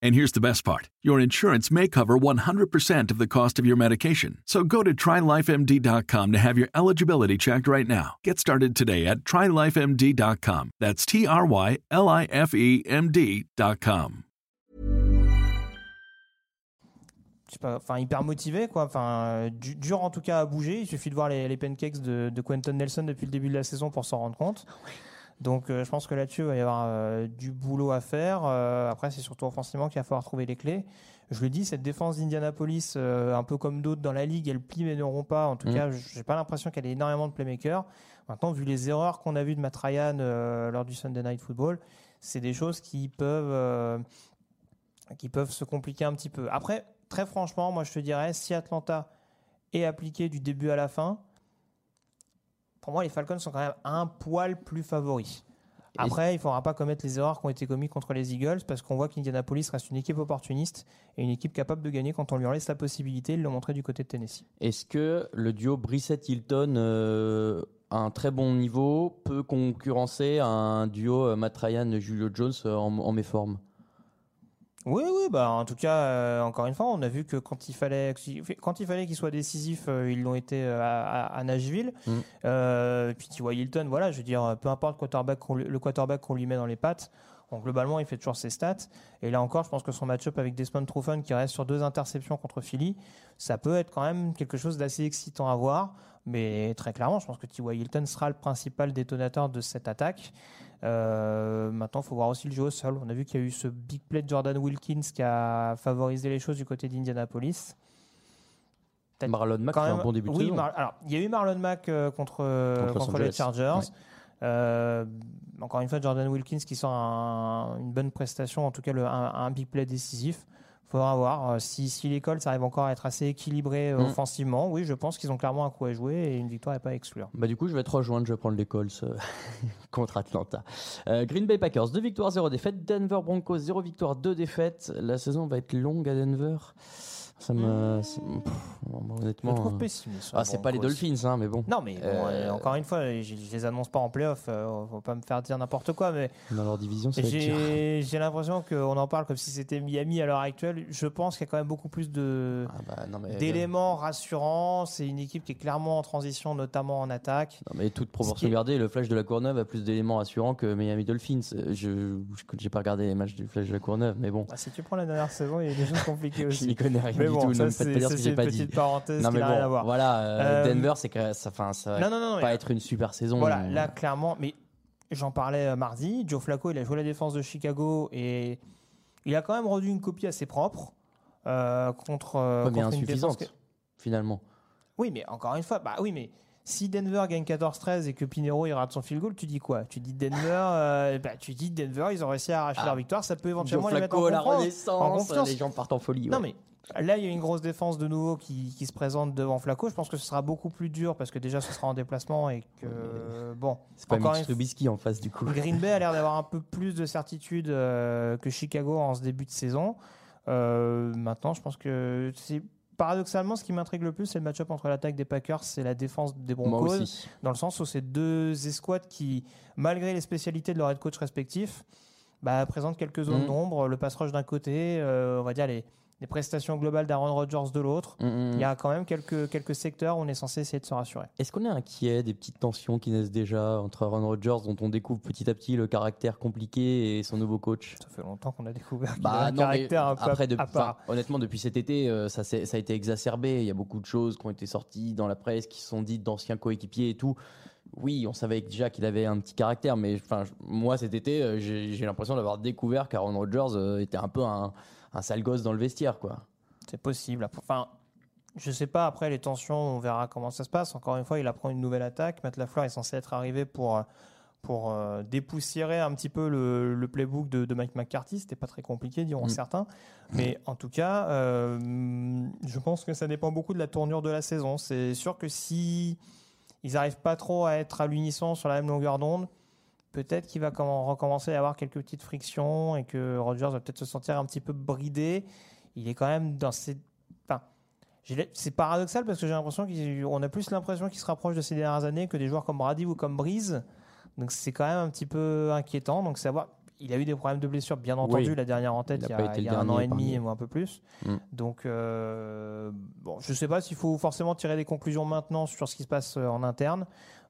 And here's the best part your insurance may cover 100% of the cost of your medication. So go to trylifemd.com to have your eligibility checked right now. Get started today at trylifemd.com. That's T R Y L I F E M D.com. je sais pas, enfin hyper motivé quoi, enfin euh, du- dur en tout cas à bouger. Il suffit de voir les, les pancakes de, de Quentin Nelson depuis le début de la saison pour s'en rendre compte. Donc euh, je pense que là-dessus il va y avoir euh, du boulot à faire. Euh, après c'est surtout offensivement qu'il va falloir trouver les clés. Je le dis, cette défense d'Indianapolis, un peu comme d'autres dans la ligue, elle plie mais ne rompt pas. En tout Mm. cas, j'ai pas l'impression qu'elle ait énormément de playmakers. Maintenant, vu les erreurs qu'on a vues de Matt Ryan lors du Sunday Night Football, c'est des choses qui peuvent qui peuvent se compliquer un petit peu. Après, très franchement, moi je te dirais, si Atlanta est appliqué du début à la fin, pour moi les Falcons sont quand même un poil plus favoris. Après, il ne faudra pas commettre les erreurs qui ont été commises contre les Eagles parce qu'on voit qu'Indianapolis reste une équipe opportuniste et une équipe capable de gagner quand on lui en laisse la possibilité. Ils l'ont montré du côté de Tennessee. Est-ce que le duo Brissett-Hilton, euh, à un très bon niveau, peut concurrencer un duo euh, Matt Ryan-Julio Jones euh, en, en méforme? Oui, oui, bah en tout cas, euh, encore une fois, on a vu que quand il fallait, quand il fallait qu'il soit décisif, euh, ils l'ont été euh, à, à- à Nashville. Mm. Euh, puis tu vois Hilton, voilà, je veux dire, peu importe quarterback le quarterback qu'on lui met dans les pattes, bon, globalement, il fait toujours ses stats. Et là encore, je pense que son match-up avec Desmond Truffen, qui reste sur deux interceptions contre Philly, ça peut être quand même quelque chose d'assez excitant à voir. Mais très clairement, je pense que T.Y. Hilton sera le principal détonateur de cette attaque. Euh, maintenant, il faut voir aussi le jeu au sol. On a vu qu'il y a eu ce big play de Jordan Wilkins qui a favorisé les choses du côté d'Indianapolis. Marlon Mack quand fait un même- bon début de oui. Mar- alors, il y a eu Marlon Mack euh, contre, Contre Los contre les. Chargers. Euh, encore une fois, Jordan Wilkins qui sort un- une bonne prestation, en tout cas le- un, un big play décisif. Faudra voir euh, si, si les Colts arrivent encore à être assez équilibrés euh, Mm. offensivement. Oui, je pense qu'ils ont clairement un coup à jouer et une victoire n'est pas à exclure. Bah du coup, je vais te rejoindre, je vais prendre les Colts euh, contre Atlanta. Euh, Green Bay Packers, 2 victoires, 0 défaites. Denver Broncos, 0 victoire, 2 défaites. La saison va être longue à Denver. Ça me... c'est- pff, Je honnêtement... le trouve euh, pessimiste. Ah, c'est pas les. Dolphins, hein, mais bon. Non, mais bon, Euh, euh, encore une fois, je, je les annonce pas en playoff. Euh, faut pas me faire dire n'importe quoi, mais Dans leur division, dur. j'ai j'ai l'impression qu'on en parle comme si c'était Miami à l'heure actuelle. Je pense qu'il y a quand même beaucoup plus de Ah bah, d'éléments rassurants. C'est une équipe qui est clairement en transition, notamment en attaque. Non, mais toute proportion est- gardée, le Flash de la Courneuve a plus d'éléments rassurants que Miami Dolphins. Je j'ai pas regardé les matchs du Flash de la Courneuve, mais bon. Bah, si tu prends la dernière saison, il y a des choses compliquées Je aussi. n'y connais rien Mais du bon, tout. ça, ne me faites c'est pas dire ce ça, que c'est j'ai une pas petite dit. parenthèse Non mais rien voilà, euh, Euh, Denver, c'est que ça, enfin, ça va Non, non, non, non, pas mais- être une super saison. Voilà, là, clairement, mais j'en parlais euh, mardi. Joe Flacco, il a joué la défense de Chicago et il a quand même rendu une copie assez propre euh, contre, euh, Ouais, mais contre une défense insuffisante que- finalement. Oui, mais encore une fois, bah oui, mais Si Denver gagne 14-13 et que Pinero il rate son field goal, tu dis quoi? Tu dis Denver, euh, bah, tu dis Denver, ils ont réussi à arracher Ah. leur victoire, ça peut éventuellement Joe les mettre en, Flacco, la confiance- en renaissance, confiance. les gens partent en folie. Non mais là il y a une grosse défense de nouveau qui, qui se présente devant Flacco. Je pense que ce sera beaucoup plus dur parce que déjà ce sera en déplacement et que bon. C'est pas Trubisky en face du coup. Green Bay a l'air d'avoir un peu plus de certitude euh, que Chicago en ce début de saison. Euh, maintenant, je pense que c'est paradoxalement ce qui m'intrigue le plus, c'est le match-up entre l'attaque des Packers et la défense des Broncos, dans le sens où c'est deux escouades qui, malgré les spécialités de leur head coach respectifs, bah, présentent quelques zones Mhm. d'ombre. Le pass rush d'un côté, euh, on va dire les, les prestations globales d'Aaron Rodgers de l'autre. Mm, mm. Il y a quand même quelques, quelques secteurs où on est censé essayer de se rassurer. Est-ce qu'on est inquiet des petites tensions qui naissent déjà entre Aaron Rodgers, dont on découvre petit à petit le caractère compliqué, et son nouveau coach? Ça fait longtemps qu'on a découvert qu'il Bah, un non, caractère un peu après, à part. honnêtement, depuis cet été, euh, ça, a été exacerbé. Il y a beaucoup de choses qui ont été sorties dans la presse, qui sont dites d'anciens coéquipiers et tout. Oui, on savait déjà qu'il avait un petit caractère, mais enfin, moi cet été, euh, j'ai j'ai l'impression d'avoir découvert qu'Aaron Rodgers euh, était un peu un, un sale gosse dans le vestiaire, quoi. C'est possible. Enfin, je sais pas. Après les tensions, on verra comment ça se passe. Encore une fois, il apprend une nouvelle attaque. Matt Lafleur est censé être arrivé pour euh, pour euh, dépoussiérer un petit peu le, le playbook de, de Mike McCarthy. C'était pas très compliqué, diront Mm. certains. Mais en tout cas, euh, je pense que ça dépend beaucoup de la tournure de la saison. C'est sûr que si ils n'arrivent pas trop à être à l'unisson sur la même longueur d'onde, peut-être qu'il va comment- recommencer à avoir quelques petites frictions et que Rodgers va peut-être se sentir un petit peu bridé. Il est quand même dans ses. Enfin, c'est paradoxal parce que j'ai l'impression qu'on a plus l'impression qu'il se rapproche de ces dernières années que des joueurs comme Brady ou comme Breeze. Donc c'est quand même un petit peu inquiétant. Donc savoir. Il a eu des problèmes de blessure, bien entendu, Oui. la dernière en tête, Il y a, été il y le a un an et demi, ou un peu plus. Mm. Donc, euh, bon, je ne sais pas s'il faut forcément tirer des conclusions maintenant sur ce qui se passe euh, en interne,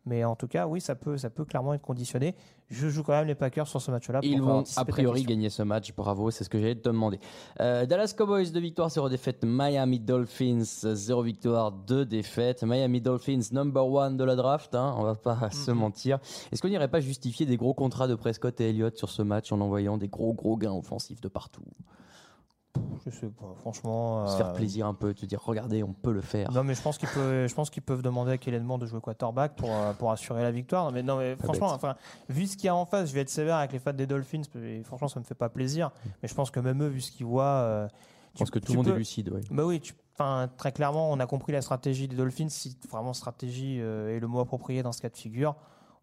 mais en tout cas, oui, ça peut, ça peut clairement être conditionné. Je joue quand même les Packers sur ce match-là. Ils vont a priori gagner ce match. Bravo, c'est ce que j'allais te demander. Euh, Dallas Cowboys, 2 victoires, 0 défaites. Miami Dolphins, 0 victoire, 2 défaites. Miami Dolphins, number one de la draft, hein, on va pas se mentir. Est-ce qu'on n'irait pas justifier des gros contrats de Prescott et Elliott sur ce match en envoyant des gros gros gains offensifs de partout? Je sais pas, franchement. Se euh, faire plaisir un peu, te dire regardez, on peut le faire. Non, mais je pense qu'ils peuvent, je pense qu'ils peuvent demander à Kellen Moore de jouer quarterback pour, euh, pour assurer la victoire. Non, mais, non, mais franchement, bête. enfin, vu ce qu'il y a en face, je vais être sévère avec les fans des Dolphins. Et franchement, ça me fait pas plaisir. Mais je pense que même eux, vu ce qu'ils voient, euh, Je pense tu- que tout le monde peux- est lucide. ouais. Bah oui, tu- enfin, très clairement, on a compris la stratégie des Dolphins. Si vraiment stratégie euh, est le mot approprié dans ce cas de figure.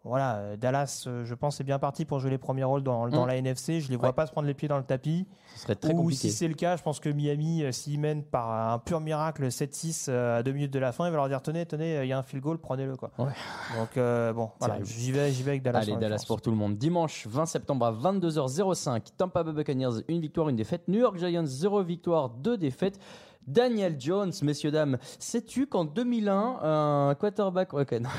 Voilà, euh, Dallas, euh, je pense, est bien parti pour jouer les premiers rôles dans, dans Mm. la NFC. Je les vois Ouais. pas se prendre les pieds dans le tapis. Ce serait très Ou compliqué. si c'est le cas, je pense que Miami, euh, s'ils mènent par un pur miracle 7-6 euh, à deux minutes de la fin, il va leur dire tenez, tenez, il y a un field goal, prenez-le. Quoi. Ouais. Donc euh, bon, voilà, j'y vais, j'y vais avec Dallas. Allez, Dallas pour tout le monde. Dimanche 20 septembre à 22h05, Tampa Bay Buccaneers, une victoire, une défaite. New York Giants, 0 victoire, 2 défaites. Daniel Jones, messieurs, dames, sais-tu qu'en 2001, un quarterback. Ok, non,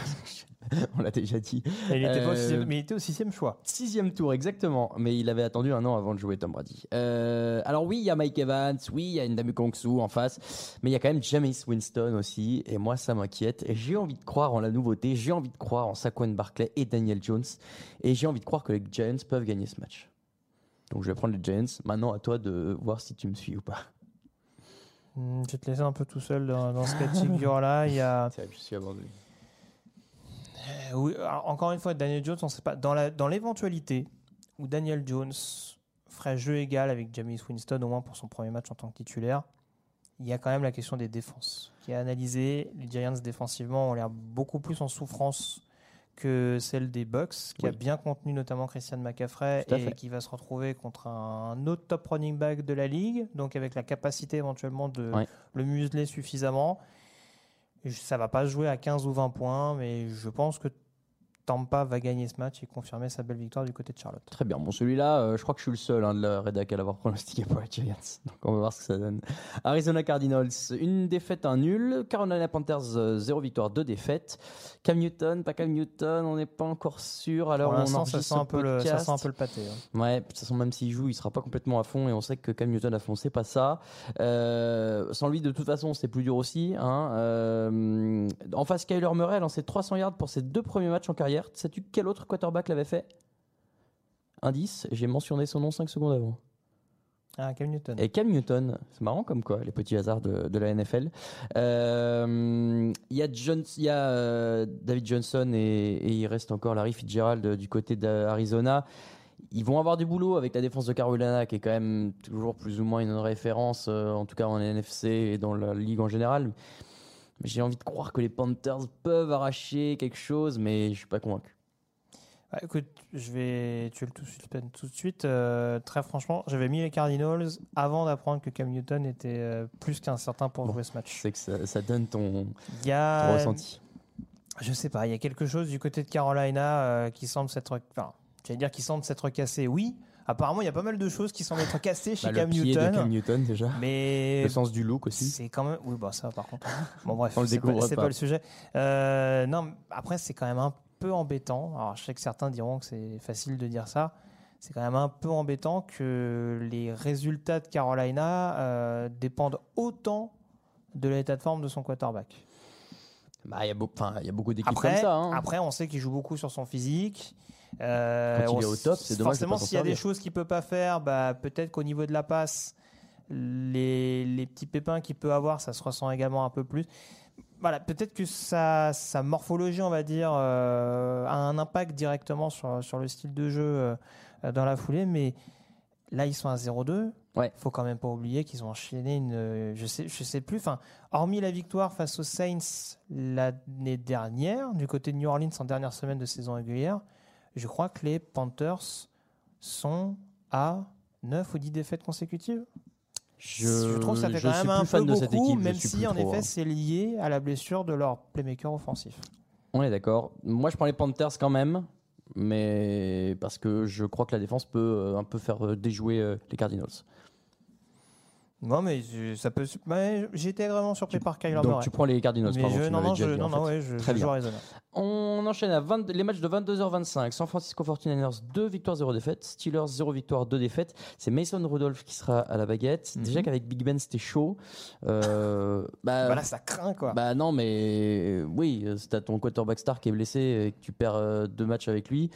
on l'a déjà dit. Et il était pas au Euh, sixième- mais il était au sixième choix. Sixième tour, exactement. Mais il avait attendu un an avant de jouer Tom Brady. Euh, alors oui, il y a Mike Evans, oui, il y a Ndamu Kongsu en face, mais il y a quand même James Winston aussi. Et moi, ça m'inquiète. Et j'ai envie de croire en la nouveauté, j'ai envie de croire en Saquon Barkley et Daniel Jones. Et j'ai envie de croire que les Giants peuvent gagner ce match. Donc je vais prendre les Giants. Maintenant, à toi de voir si tu me suis ou pas. Hmm, Je vais te laisser un peu tout seul dans, dans ce cas de figure-là. Il y a. C'est vrai, je suis abandonné. Euh, oui, alors, encore une fois, Daniel Jones, on sait pas. Dans la- dans l'éventualité où Daniel Jones ferait jeu égal avec James Winston, au moins pour son premier match en tant que titulaire, il y a quand même la question des défenses qui est analysée. Les Giants défensivement ont l'air beaucoup plus en souffrance que celle des Bucks, qui a bien contenu notamment Christian McCaffrey et fait. qui va se retrouver contre un autre top running back de la ligue, donc avec la capacité éventuellement de le museler suffisamment. Ça va pas se jouer à 15 ou 20 points, mais je pense que Tampa va gagner ce match et confirmer sa belle victoire du côté de Charlotte. Très bien. Bon, celui-là, euh, je crois que je suis le seul hein, de la rédac à l'avoir pronostiqué pour les Giants. Donc, on va voir ce que ça donne. Arizona Cardinals, une défaite, un nul. Carolina Panthers, euh, zéro victoire, deux défaites. Cam Newton, pas Cam Newton, on n'est pas encore sûr. Alors, Pour on ça sent, un peu le, ça sent un peu le pâté. hein. Ouais, de toute façon, même s'il joue, il sera pas complètement à fond et on sait que Cam Newton a foncé, pas ça. Euh, sans lui, de toute façon, c'est plus dur aussi. Hein. Euh, en face, Kyler Murray a lancé 300 yards pour ses deux premiers matchs en carrière. Sais-tu quel autre quarterback l'avait fait? Indice, j'ai mentionné son nom 5 secondes avant. Ah, Cam Newton. Et Cam Newton, c'est marrant comme quoi, les petits hasards de, de la NFL. Euh, Il y a, y a euh, David Johnson et, et il reste encore Larry Fitzgerald euh, du côté d'Arizona. Ils vont avoir du boulot avec la défense de Carolina, qui est quand même toujours plus ou moins une référence, euh, en tout cas en NFC et dans la ligue en général. J'ai envie de croire que les Panthers peuvent arracher quelque chose, mais je suis pas convaincu. Ah, écoute, je vais tuer le tout, de suite. Euh, très franchement, j'avais mis les Cardinals avant d'apprendre que Cam Newton était euh, plus qu'incertain pour Bon. jouer ce match. C'est que ça, ça donne ton, ressenti. je sais pas, il y a quelque chose du côté de Carolina euh, qui semble s'être, enfin, j'allais dire qui semble s'être cassé. Oui, apparemment, il y a pas mal de choses qui semblent être cassées chez Bah, Cam le pied Newton. de Cam Newton déjà. Mais Le sens du look aussi. c'est quand même. Oui, bah ça, par contre. Bon, bref, On le c'est pas, pas. pas le sujet. Euh, non, après, c'est quand même un peu embêtant. Alors, je sais que certains diront que c'est facile de dire ça. C'est quand même un peu embêtant que les résultats de Carolina euh, dépendent autant de l'état de forme de son quarterback. Bah, il y a beaucoup d'équipes Après, comme ça. hein. après, on sait qu'il joue beaucoup sur son physique. Euh, Quand il est au top, c'est dommage Forcément, s'il y a des choses qu'il peut pas faire, bah, peut-être qu'au niveau de la passe, les, les petits pépins qu'il peut avoir, ça se ressent également un peu plus. Voilà, peut-être que sa, sa morphologie, on va dire, euh, a un impact directement sur, sur le style de jeu euh, dans la foulée, mais là, ils sont à 0-2. Ouais. faut quand même pas oublier qu'ils ont enchaîné une. euh, Je sais, je sais plus. Enfin, hormis la victoire face aux Saints l'année dernière, du côté de New Orleans en dernière semaine de saison régulière, je crois que les Panthers sont à 9 ou 10 défaites consécutives. Je, trouve que ça fait je quand même un fan peu de beaucoup, cette équipe, je même si en trop, effet hein. c'est lié à la blessure de leur playmaker offensif. On est d'accord. Moi, je prends les Panthers quand même, mais parce que je crois que la défense peut euh, un peu faire euh, déjouer les Cardinals. Non, mais ça peut. ouais, J'étais vraiment surpris par Kyler Donc Murray. tu prends les Cardinals. Mais pardon, je- tu non, non, je, dit, non, non, ouais, je, Très je bien. Arizona. On enchaîne à 20 les matchs de 22h25. San Francisco 49ers, 2 victoires, 0 défaites. Steelers, 0 victoire, 2 défaites. C'est Mason Rudolph qui sera à la baguette. Mhm. Déjà qu'avec Big Ben, c'était chaud. Euh, bah, Bah là, ça craint quoi. Bah non, mais euh, oui, euh, t'as ton quarterback star qui est blessé et que tu perds euh, deux matchs avec lui,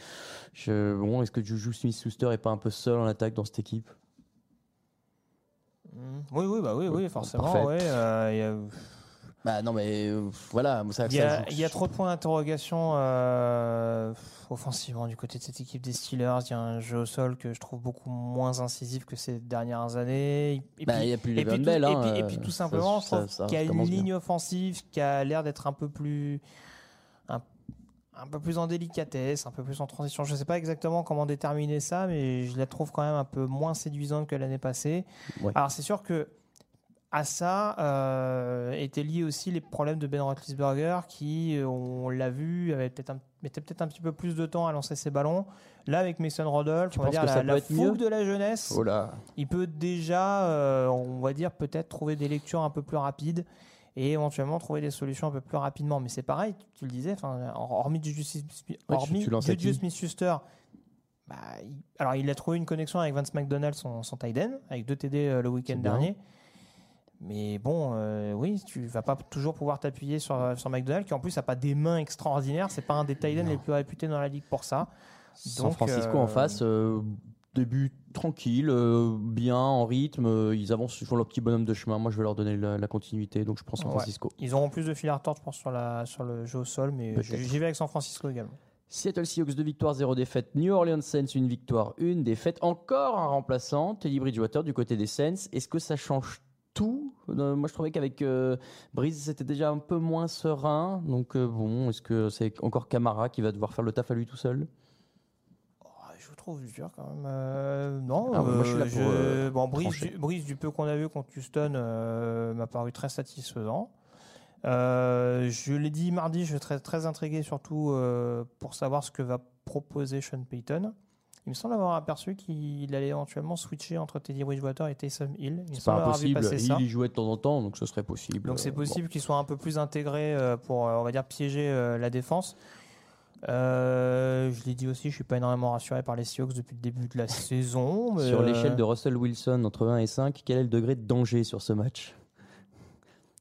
je... bon, est-ce que Juju Smith-Schuster est pas un peu seul en attaque dans cette équipe? Oui, oui, bah oui, oui, forcément. Ouais, euh, il y a- Bah non, mais euh, voilà, ça, Il y, a, joue. il y a trop de points d'interrogation euh, offensivement du côté de cette équipe des Steelers. Il y a un jeu au sol que je trouve beaucoup moins incisif que ces dernières années. Et Bah, puis- il y a plus et les puis, tout, et hein, puis- et puis tout ça- simplement, je ça- trouve qu'il y a une bien. ligne offensive qui a l'air d'être un peu plus un peu plus en délicatesse, un peu plus en transition. Je ne sais pas exactement comment déterminer ça, mais je la trouve quand même un peu moins séduisante que l'année passée. Ouais. Alors c'est sûr que à ça euh, étaient liés aussi les problèmes de Ben Roethlisberger qui, euh, on l'a vu, avait peut-être un, mettait peut-être un petit peu plus de temps à lancer ses ballons. Là, avec Mason Rudolph, on va dire la, fougue de la jeunesse, Oh là. il peut déjà, euh, on va dire, peut-être trouver des lectures un peu plus rapides et éventuellement trouver des solutions un peu plus rapidement. Mais c'est pareil, tu le disais, hormis Juju qui Smith-Schuster, bah, il- alors il a trouvé une connexion avec Vance McDonald, son, son tight end, avec deux TD euh, le week-end dernier. Mais bon, euh, oui, tu vas pas toujours pouvoir t'appuyer sur, sur McDonald, qui en plus a pas des mains extraordinaires. C'est pas un des tight ends les plus réputés dans la ligue pour ça. San Donc, Francisco euh, en face, euh, début tranquille, euh, bien en rythme, euh, ils avancent, font leur petit bonhomme de chemin. Moi, je vais leur donner la, la continuité, donc je prends San Ouais. Francisco. Ils auront plus de fil à retordre, je pense, sur, la, sur le jeu au sol, mais Peut-être. j'y vais avec San Francisco également. Seattle Seahawks 2 victoires, 0 défaite. New Orleans Saints une victoire, une défaite. Encore un remplaçant, Teddy Bridgewater du côté des Saints. Est-ce que ça change tout? Euh, Moi, je trouvais qu'avec euh, Breeze, c'était déjà un peu moins serein. Donc euh, bon, est-ce que c'est encore Camara qui va devoir faire le taf à lui tout seul? Trouve dur quand même. Euh, non, Ah, moi, je suis là euh, pour, je- euh, bon, Brice, du, Brice, du peu qu'on a vu contre Houston, m'a paru très satisfaisant. Je l'ai dit mardi, je suis très, intrigué surtout pour savoir ce que va proposer Sean Payton. Il me semble avoir aperçu qu'il allait éventuellement switcher entre Teddy Bridgewater et Taysom Hill. C'est pas impossible. Il y jouait de temps en temps, donc ce serait possible. Donc c'est possible qu'il soit un peu plus intégré pour, on va dire, piéger la défense. Euh, je l'ai dit aussi, je suis pas énormément rassuré par les Seahawks depuis le début de la saison. mais, Sur euh, l'échelle de Russell Wilson entre 1 et 5, quel est le degré de danger sur ce match?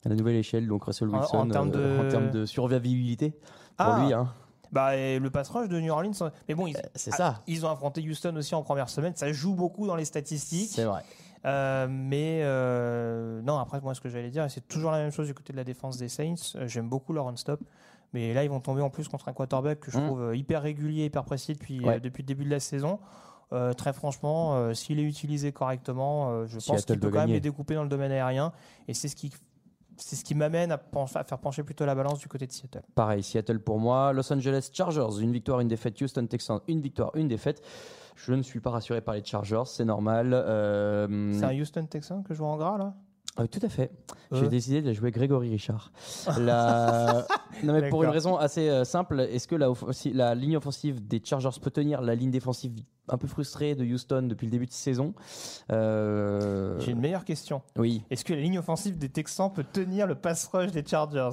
La nouvelle échelle, donc Russell En- en Wilson termes euh, de- en termes de survivabilité pour Ah. lui. Hein. Bah, et le pass rush de New Orleans, mais bon, ils, C'est ah, ça. ils ont affronté Houston aussi en première semaine. Ça joue beaucoup dans les statistiques. C'est vrai. Euh, mais euh, non, après, moi, ce que j'allais dire, c'est toujours la même chose du côté de la défense des Saints. euh, J'aime beaucoup leur run-stop. Mais là, ils vont tomber en plus contre un quarterback que je Mhm. trouve euh, hyper régulier, hyper précis depuis, Ouais. euh, depuis le début de la saison. Euh, très franchement, euh, s'il est utilisé correctement, euh, je pense Seattle qu'il peut quand même les découper dans le domaine aérien. Et c'est ce qui, c'est ce qui m'amène à, pencher- à faire pencher plutôt la balance du côté de Seattle. Pareil, Seattle pour moi. Los Angeles Chargers, une victoire, une défaite. Houston Texans, une victoire, une défaite. Je ne suis pas rassuré par les Chargers, c'est normal. C'est un Houston Texan que je vois en gras là? Euh, tout à fait. J'ai décidé de jouer Grégory Richard. La- non, mais pour une raison assez euh, simple, est-ce que la, la ligne offensive des Chargers peut tenir la ligne défensive un peu frustrée de Houston depuis le début de saison? Euh, J'ai une meilleure question. Oui, Est-ce que la ligne offensive des Texans peut tenir le pass rush des Chargers?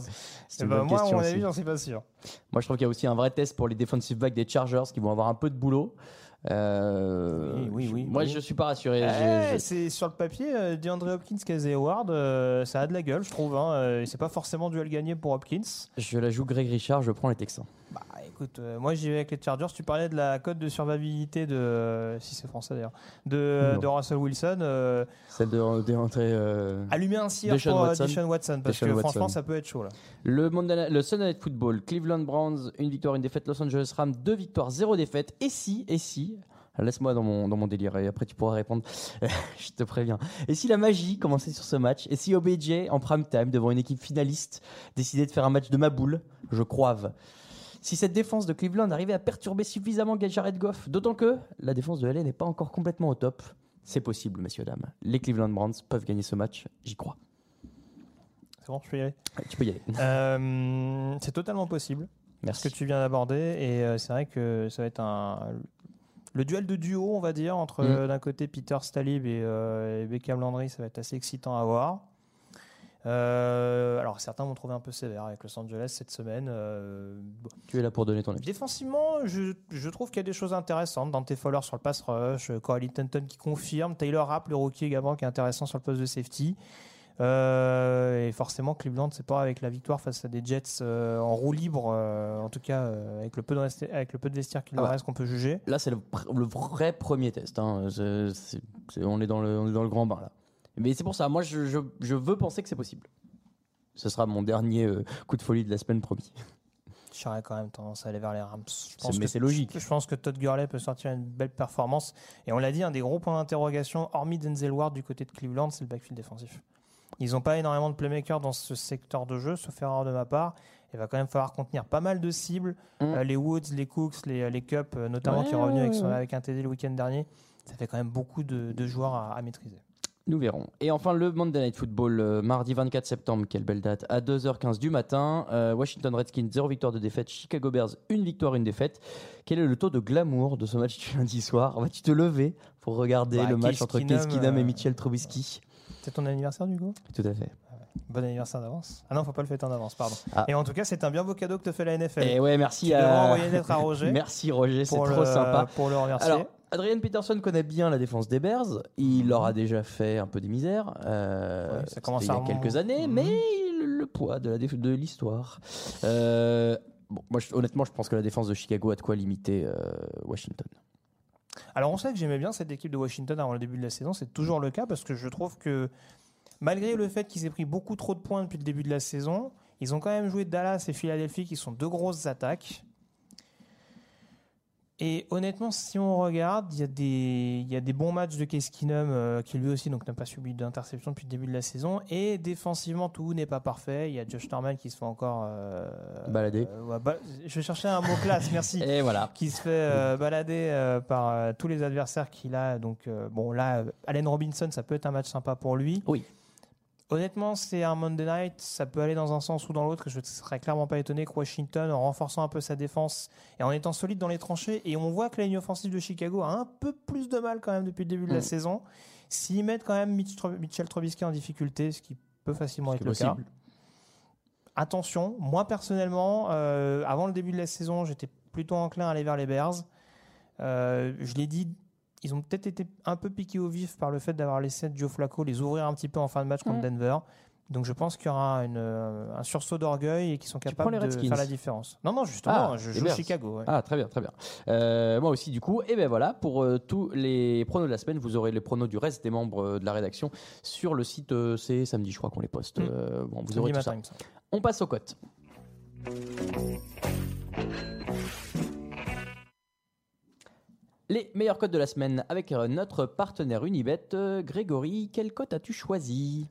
Eh une ben, bonne Moi, à mon avis, j'en suis pas sûr. Moi, je trouve qu'il y a aussi un vrai test pour les defensive backs des Chargers qui vont avoir un peu de boulot. Euh, Oui, oui, je- oui, Moi, oui. je suis pas rassuré. Eh, C'est sur le papier, euh, DeAndre Hopkins, Casey Howard, euh, ça a de la gueule, je trouve. Hein, euh, et c'est pas forcément duel gagné pour Hopkins. Je la joue Greg Richard, je prends les Texans. Écoute, euh, moi j'y vais avec les Chargers. Tu parlais de la cote de survivabilité de, euh, si c'est français d'ailleurs, de, de Russell Wilson. euh, Celle de, de rentrer, euh, allumer un cire Deshaun pour euh, Watson. Deshaun Watson, parce Deshaun que Watson. franchement ça peut être chaud là. Le, Monday- le Sunday Night Football, Cleveland Browns, une victoire, une défaite. Los Angeles Rams, deux victoires, zéro défaite. Et si, et si, laisse-moi dans mon, dans mon délire et après tu pourras répondre. Je te préviens. Et si la magie commençait sur ce match? Et si OBJ, en prime time, devant une équipe finaliste, décidait de faire un match de ma boule? Je croive. Si cette défense de Cleveland arrivait à perturber suffisamment Jared Goff, d'autant que la défense de LA n'est pas encore complètement au top, c'est possible, messieurs, dames. Les Cleveland Browns peuvent gagner ce match, j'y crois. C'est bon, je peux y aller? Tu peux y aller. Euh, c'est totalement possible. Merci. ce que tu viens d'aborder. Et euh, c'est vrai que ça va être un. Le duel de duo, on va dire, entre Mm. euh, d'un côté Peter Stalib et, euh, et Beckham Landry, ça va être assez excitant à voir. Euh, alors certains vont trouver un peu sévère avec Los Angeles cette semaine. Euh, bon. Tu es là pour donner ton avis. Défensivement, je, je trouve qu'il y a des choses intéressantes. Dante Fowler sur le pass rush, Corey Linton qui confirme, Taylor Rapp, le rookie également, qui est intéressant sur le poste de safety. Euh, et forcément, Cleveland, c'est pas avec la victoire face à des Jets euh, en roue libre, euh, en tout cas avec, le peu de avec le peu de vestiaire qu'il Ah ouais. reste qu'on peut juger. Là, c'est le, vrai premier test. hein. On, est dans le, on est dans le grand bain, là. Mais c'est pour ça, moi, je, je- je veux penser que c'est possible. Ce sera mon dernier euh, coup de folie de la semaine promis. J'aurais quand même tendance à aller vers les Rams. Je mais c'est logique. Je pense que Todd Gurley peut sortir une belle performance. Et on l'a dit, un des gros points d'interrogation, hormis Denzel Ward du côté de Cleveland, c'est le backfield défensif. Ils n'ont pas énormément de playmakers dans ce secteur de jeu, sauf erreur de ma part. Il va quand même falloir contenir pas mal de cibles. Mm. Euh, les Woods, les Cooks, les, les Cup, euh, notamment Ouais, qui est revenu ouais, avec, son- ouais. avec un TD le week-end dernier. Ça fait quand même beaucoup de, de joueurs à, à maîtriser. Nous verrons. Et enfin, le Monday Night Football, euh, mardi 24 septembre, quelle belle date, à 2h15 du matin. Euh, Washington Redskins, 0 victoire de défaite. Chicago Bears, 1 victoire, une défaite. Quel est le taux de glamour de ce match du lundi soir? Vas-tu te lever pour regarder Bah, le match entre Case Keenum et euh, Mitchell Trubisky C'est ton anniversaire, du coup? Tout à fait. Bon anniversaire d'avance. Ah non, faut pas le fêter en avance, pardon. Ah. Et en tout cas, c'est un bien beau cadeau que te fait la NFL. Et ouais, merci Tu à. Roger. Merci Roger, c'est trop le- sympa. Pour le remercier. Alors, Adrian Peterson connaît bien la défense des Bears. Il leur a déjà fait un peu des misères. euh, Ouais, ça commence il y a quelques années, Mhm. mais le, poids de la de l'histoire. Euh, bon, moi, je- honnêtement, je pense que la défense de Chicago a de quoi limiter euh, Washington. Alors on sait que j'aimais bien cette équipe de Washington avant le début de la saison, c'est toujours le cas parce que je trouve que malgré le fait qu'ils aient pris beaucoup trop de points depuis le début de la saison, ils ont quand même joué Dallas et Philadelphie qui sont deux grosses attaques. Et honnêtement, si on regarde, il y a des, il y a des bons matchs de Case Keenum euh, qui lui aussi donc n'a pas subi d'interception depuis le début de la saison. Et défensivement, tout n'est pas parfait. Il y a Josh Norman qui se fait encore euh, Balader. euh, ouais, ba- je cherchais un mot classe, merci Et voilà. qui se fait balader par tous les adversaires qu'il a. Donc, bon, là, Allen Robinson, ça peut être un match sympa pour lui. Oui. Honnêtement, c'est un Monday night, ça peut aller dans un sens ou dans l'autre. et Je ne serais clairement pas étonné que Washington, en renforçant un peu sa défense et en étant solide dans les tranchées, et on voit que la ligne offensive de Chicago a un peu plus de mal quand même depuis le début de la Mm. saison. S'ils mettent quand même Mitchell Trubisky en difficulté, ce qui peut facilement être le cas. possible. Attention, moi personnellement, euh, avant le début de la saison, j'étais plutôt enclin à aller vers les Bears. Euh, je l'ai dit, ils ont peut-être été un peu piqués au vif par le fait d'avoir laissé Joe Flacco les ouvrir un petit peu en fin de match contre Mm. Denver. Donc je pense qu'il y aura une, euh, un sursaut d'orgueil et qu'ils sont capables les de Redskins faire la différence. Non, non, justement, Ah, je les joue. Chicago. ouais. Ah, très bien, très bien. Euh, moi aussi, du coup. Et ben voilà, pour euh, tous les pronos de la semaine, vous aurez les pronos du reste des membres de la rédaction sur le site. euh, c'est samedi, je crois qu'on les poste. Mm. Bon, vous Samedi aurez tout matin, ça. On passe aux cotes. Les meilleures cotes de la semaine avec euh, notre partenaire Unibet. Euh, Grégory, quelle cote as-tu choisi?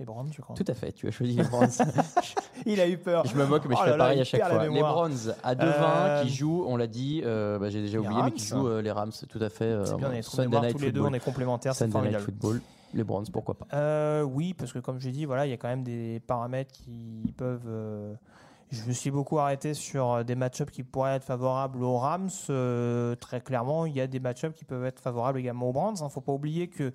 Les Browns, je crois. Tout à fait, tu as choisi les Browns. Il a eu peur. je me moque, mais Oh je fais là pareil il à chaque fois. Les. Browns à 2-20 Euh, qui jouent, on l'a dit, euh, bah, j'ai déjà oublié, mais qui jouent euh, les Rams, tout à fait. C'est bien, on est tous les deux, on est complémentaires, c'est Sunday Night formidable. Football. Les Browns, pourquoi pas oui, parce que comme j'ai dit, voilà, il y a quand même des paramètres qui peuvent. Je me suis beaucoup arrêté sur euh, des match-ups qui pourraient être favorables aux Rams. Euh, très clairement, il y a des match-ups qui peuvent être favorables également aux Browns. Il ne faut pas oublier que,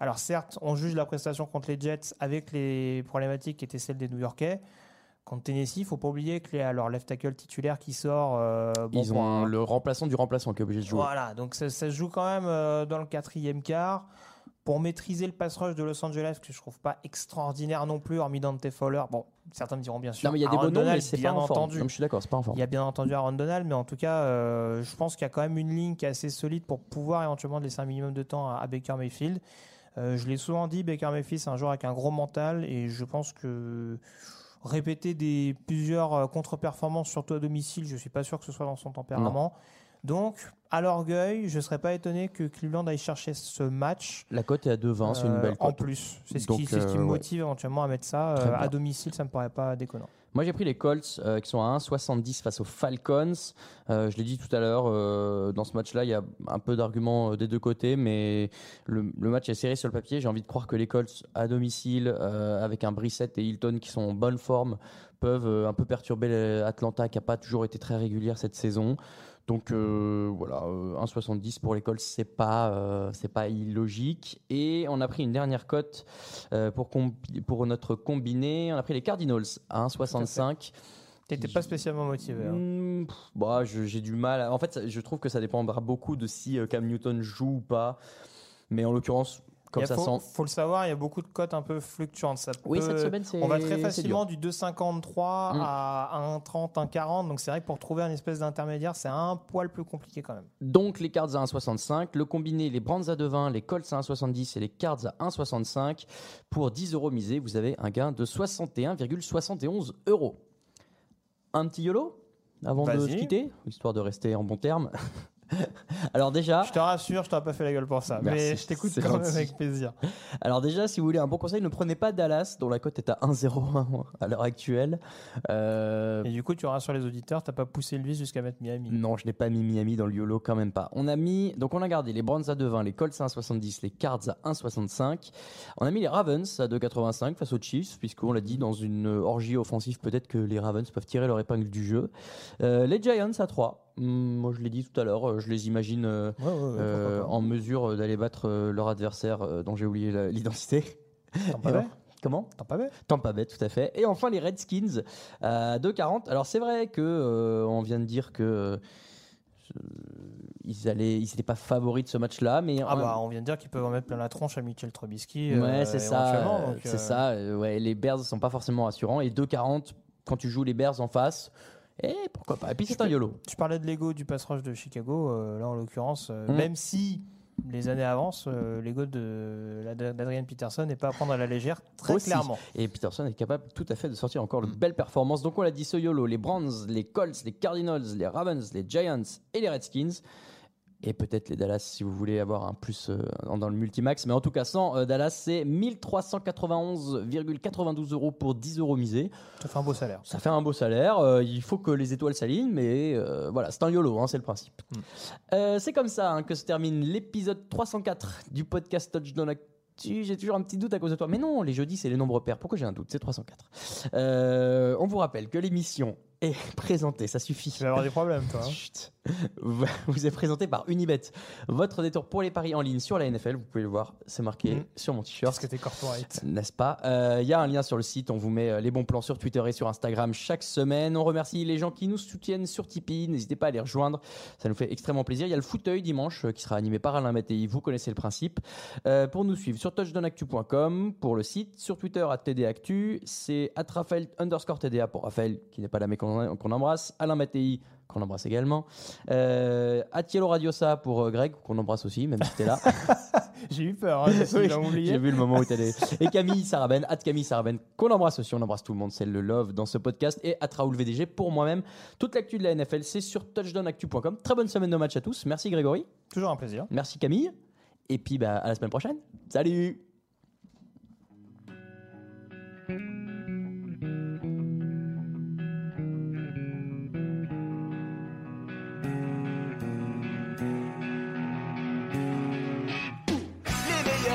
alors certes, on juge la prestation contre les Jets avec les problématiques qui étaient celles des New-Yorkais. Contre Tennessee, il ne faut pas oublier que les, alors, left tackle titulaire qui sort. euh, bon, Ils ont un- le remplaçant du remplaçant qui est obligé de jouer. voilà, donc ça, ça se joue quand même euh, dans le quatrième quart. Pour maîtriser le pass rush de Los Angeles, que je trouve pas extraordinaire non plus, hormis Dante Fowler. Bon, certains me diront bien sûr. Non, mais il y a des Aaron bons noms, mais Donald, c'est bien pas en forme. entendu. Non, je suis d'accord, c'est pas en forme. Il y a bien entendu Aaron Donald, mais en tout cas, euh, je pense qu'il y a quand même une ligne qui est assez solide pour pouvoir éventuellement laisser un minimum de temps à, à Baker Mayfield. Euh, je l'ai souvent dit, Baker Mayfield, c'est un joueur avec un gros mental et je pense que répéter des plusieurs euh, contre-performances, surtout à domicile, je suis pas sûr que ce soit dans son tempérament. Donc, à l'orgueil, je serais pas étonné que Cleveland aille chercher ce match. La cote est à 2,20, c'est une euh, belle cote. En plus, c'est ce, qui, c'est ce qui me euh, motive éventuellement à mettre ça. Euh, à domicile, ça me paraît pas déconnant. Moi, j'ai pris les Colts euh, qui sont à 1,70 face aux Falcons. Euh, je l'ai dit tout à l'heure, euh, dans ce match-là, il y a un peu d'arguments euh, des deux côtés, mais le, le match est serré sur le papier. J'ai envie de croire que les Colts à domicile, euh, avec un Brissett et Hilton qui sont en bonne forme, peuvent euh, un peu perturber l'Atlanta qui n'a pas toujours été très régulière cette saison. Donc euh, voilà, euh, 1,70 pour les Colts, c'est pas, euh, c'est pas illogique. Et on a pris une dernière cote euh, pour, pour notre combiné. On a pris les Cardinals à 1,65. T'étais pas spécialement motivé. hein. Pff, bah, j'ai du mal. à- En fait, je trouve que ça dépendra beaucoup de si euh, Cam Newton joue ou pas. Mais en l'occurrence, comme Il ça faut, sent. faut le savoir, il y a beaucoup de cotes un peu fluctuantes. Ça Oui, peut- cette semaine, c'est. On va très facilement du 2,53 Mm. à 1,30, 1,40. Donc c'est vrai que pour trouver un espèce d'intermédiaire, c'est un poil plus compliqué quand même. Donc les Cards à 1,65, le combiné, les Brands à 2,20, les Colts à 1,70 et les Cards à 1,65. Pour 10 euros misés, vous avez un gain de 61,71 euros. Un petit YOLO avant de se quitter, histoire de rester en bon terme. Alors déjà, Je te rassure, je t'aurais pas fait la gueule pour ça. Merci, mais je t'écoute quand même avec plaisir. Alors déjà, si vous voulez un bon conseil, ne prenez pas Dallas, dont la cote est à 1,01 à l'heure actuelle. Euh, Et du coup, tu rassures les auditeurs, t'as pas poussé le vice jusqu'à mettre Miami. non, je n'ai pas mis Miami dans le YOLO, quand même pas. On a mis, donc on a gardé les Browns à 2,20, les Colts à 1,70, les Cards à 1,65. On a mis les Ravens à 2,85 face aux Chiefs, puisqu'on l'a dit, dans une orgie offensive, peut-être que les Ravens peuvent tirer leur épingle du jeu. Euh, les Giants à 3. Hum, moi, je l'ai dit tout à l'heure, euh, je les imagine euh, Ouais, ouais, ouais, pourquoi euh, en mesure d'aller battre leur adversaire dont j'ai oublié l'identité. Comment Tampa Bay Tampa Bay, tout à fait. Et enfin les Redskins à 2,40. Alors c'est vrai que euh, on vient de dire que ils allaient, ils n'étaient pas favoris de ce match-là, mais Ah bah, on vient de dire qu'ils peuvent en mettre plein la tronche à Mitchell Trubisky. ouais, euh, c'est ça, c'est euh, ça. ouais, les Bears sont pas forcément assurants et 2,40 quand tu joues les Bears en face. Et pourquoi pas Et puis c'est un YOLO. Tu parlais de l'ego du pass rush de Chicago, euh, là en l'occurrence, euh, Mm. même si les années avancent, euh, l'ego d'Adrian Peterson n'est pas à prendre à la légère, très Aussi. clairement. Et Peterson est capable tout à fait de sortir encore de Mm. belles performances. Donc on l'a dit, ce YOLO, les Browns, les Colts, les Cardinals, les Ravens, les Giants et les Redskins. Et peut-être les Dallas si vous voulez avoir un plus euh, dans le multimax. Mais en tout cas, sans euh, Dallas, c'est 1391,92 euros pour 10 euros misés. Ça fait un beau salaire. Ça fait un beau salaire. euh, il faut que les étoiles s'alignent, mais euh, voilà, c'est un YOLO, hein, c'est le principe. Mm. Euh, c'est comme ça hein, que se termine l'épisode 304 du podcast Touchdown Actu. J'ai toujours un petit doute à cause de toi. Mais non, les jeudis, c'est les nombres pairs. Pourquoi j'ai un doute? C'est 304. Euh, on vous rappelle que l'émission est présenté, ça suffit. Tu vas avoir des problèmes, toi. hein. Chut. Vous est présenté par Unibet. Votre détour pour les paris en ligne sur la NFL, vous pouvez le voir, c'est marqué Mhm. sur mon t-shirt. Parce que t'es corporate. N'est-ce pas? Euh, Il y a un lien sur le site, on vous met euh, les bons plans sur Twitter et sur Instagram chaque semaine. On remercie les gens qui nous soutiennent sur Tipeee, n'hésitez pas à les rejoindre, ça nous fait extrêmement plaisir. Il y a le fauteuil dimanche euh, qui sera animé par Alain Mattei, vous connaissez le principe. Euh, pour nous suivre sur touchdownactu.com, pour le site, sur Twitter à TDActu, c'est at Raphaël underscore TDA pour Raphaël qui n'est pas là mais qu'on embrasse, Alain Mattei qu'on embrasse également, euh, at Yellow Radiosa pour euh, Greg qu'on embrasse aussi, même si t'es là. J'ai eu peur, hein, Oui. J'ai vu le moment où allé. Et Camille Saraben, at Camille Saraben, qu'on embrasse aussi, on embrasse tout le monde, c'est le love dans ce podcast. Et at Raoul VDG pour moi-même. Toute l'actu de la NFL, c'est sur touchdownactu.com. Très bonne semaine de match à tous. Merci Grégory. Toujours un plaisir. Merci Camille. Et puis bah, à la semaine prochaine. Salut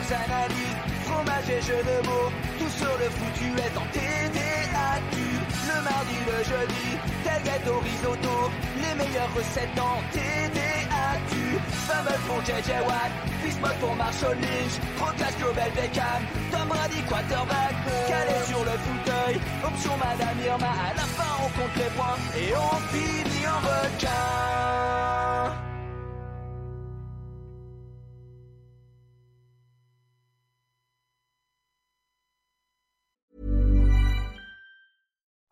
Meilleures analyses, fromage et jeux de mots, tout sur le foutu est en TDAQ. Le mardi, le jeudi, tel gâteau risotto, les meilleures recettes en TDAQ. Fumble pour JJ Watt, Bismuth pour Marshall Lynch, Rocas Global Beckham, Tom Brady quarterback, calé sur le fauteuil, option Madame Irma, à la fin on compte les points et on finit en requin.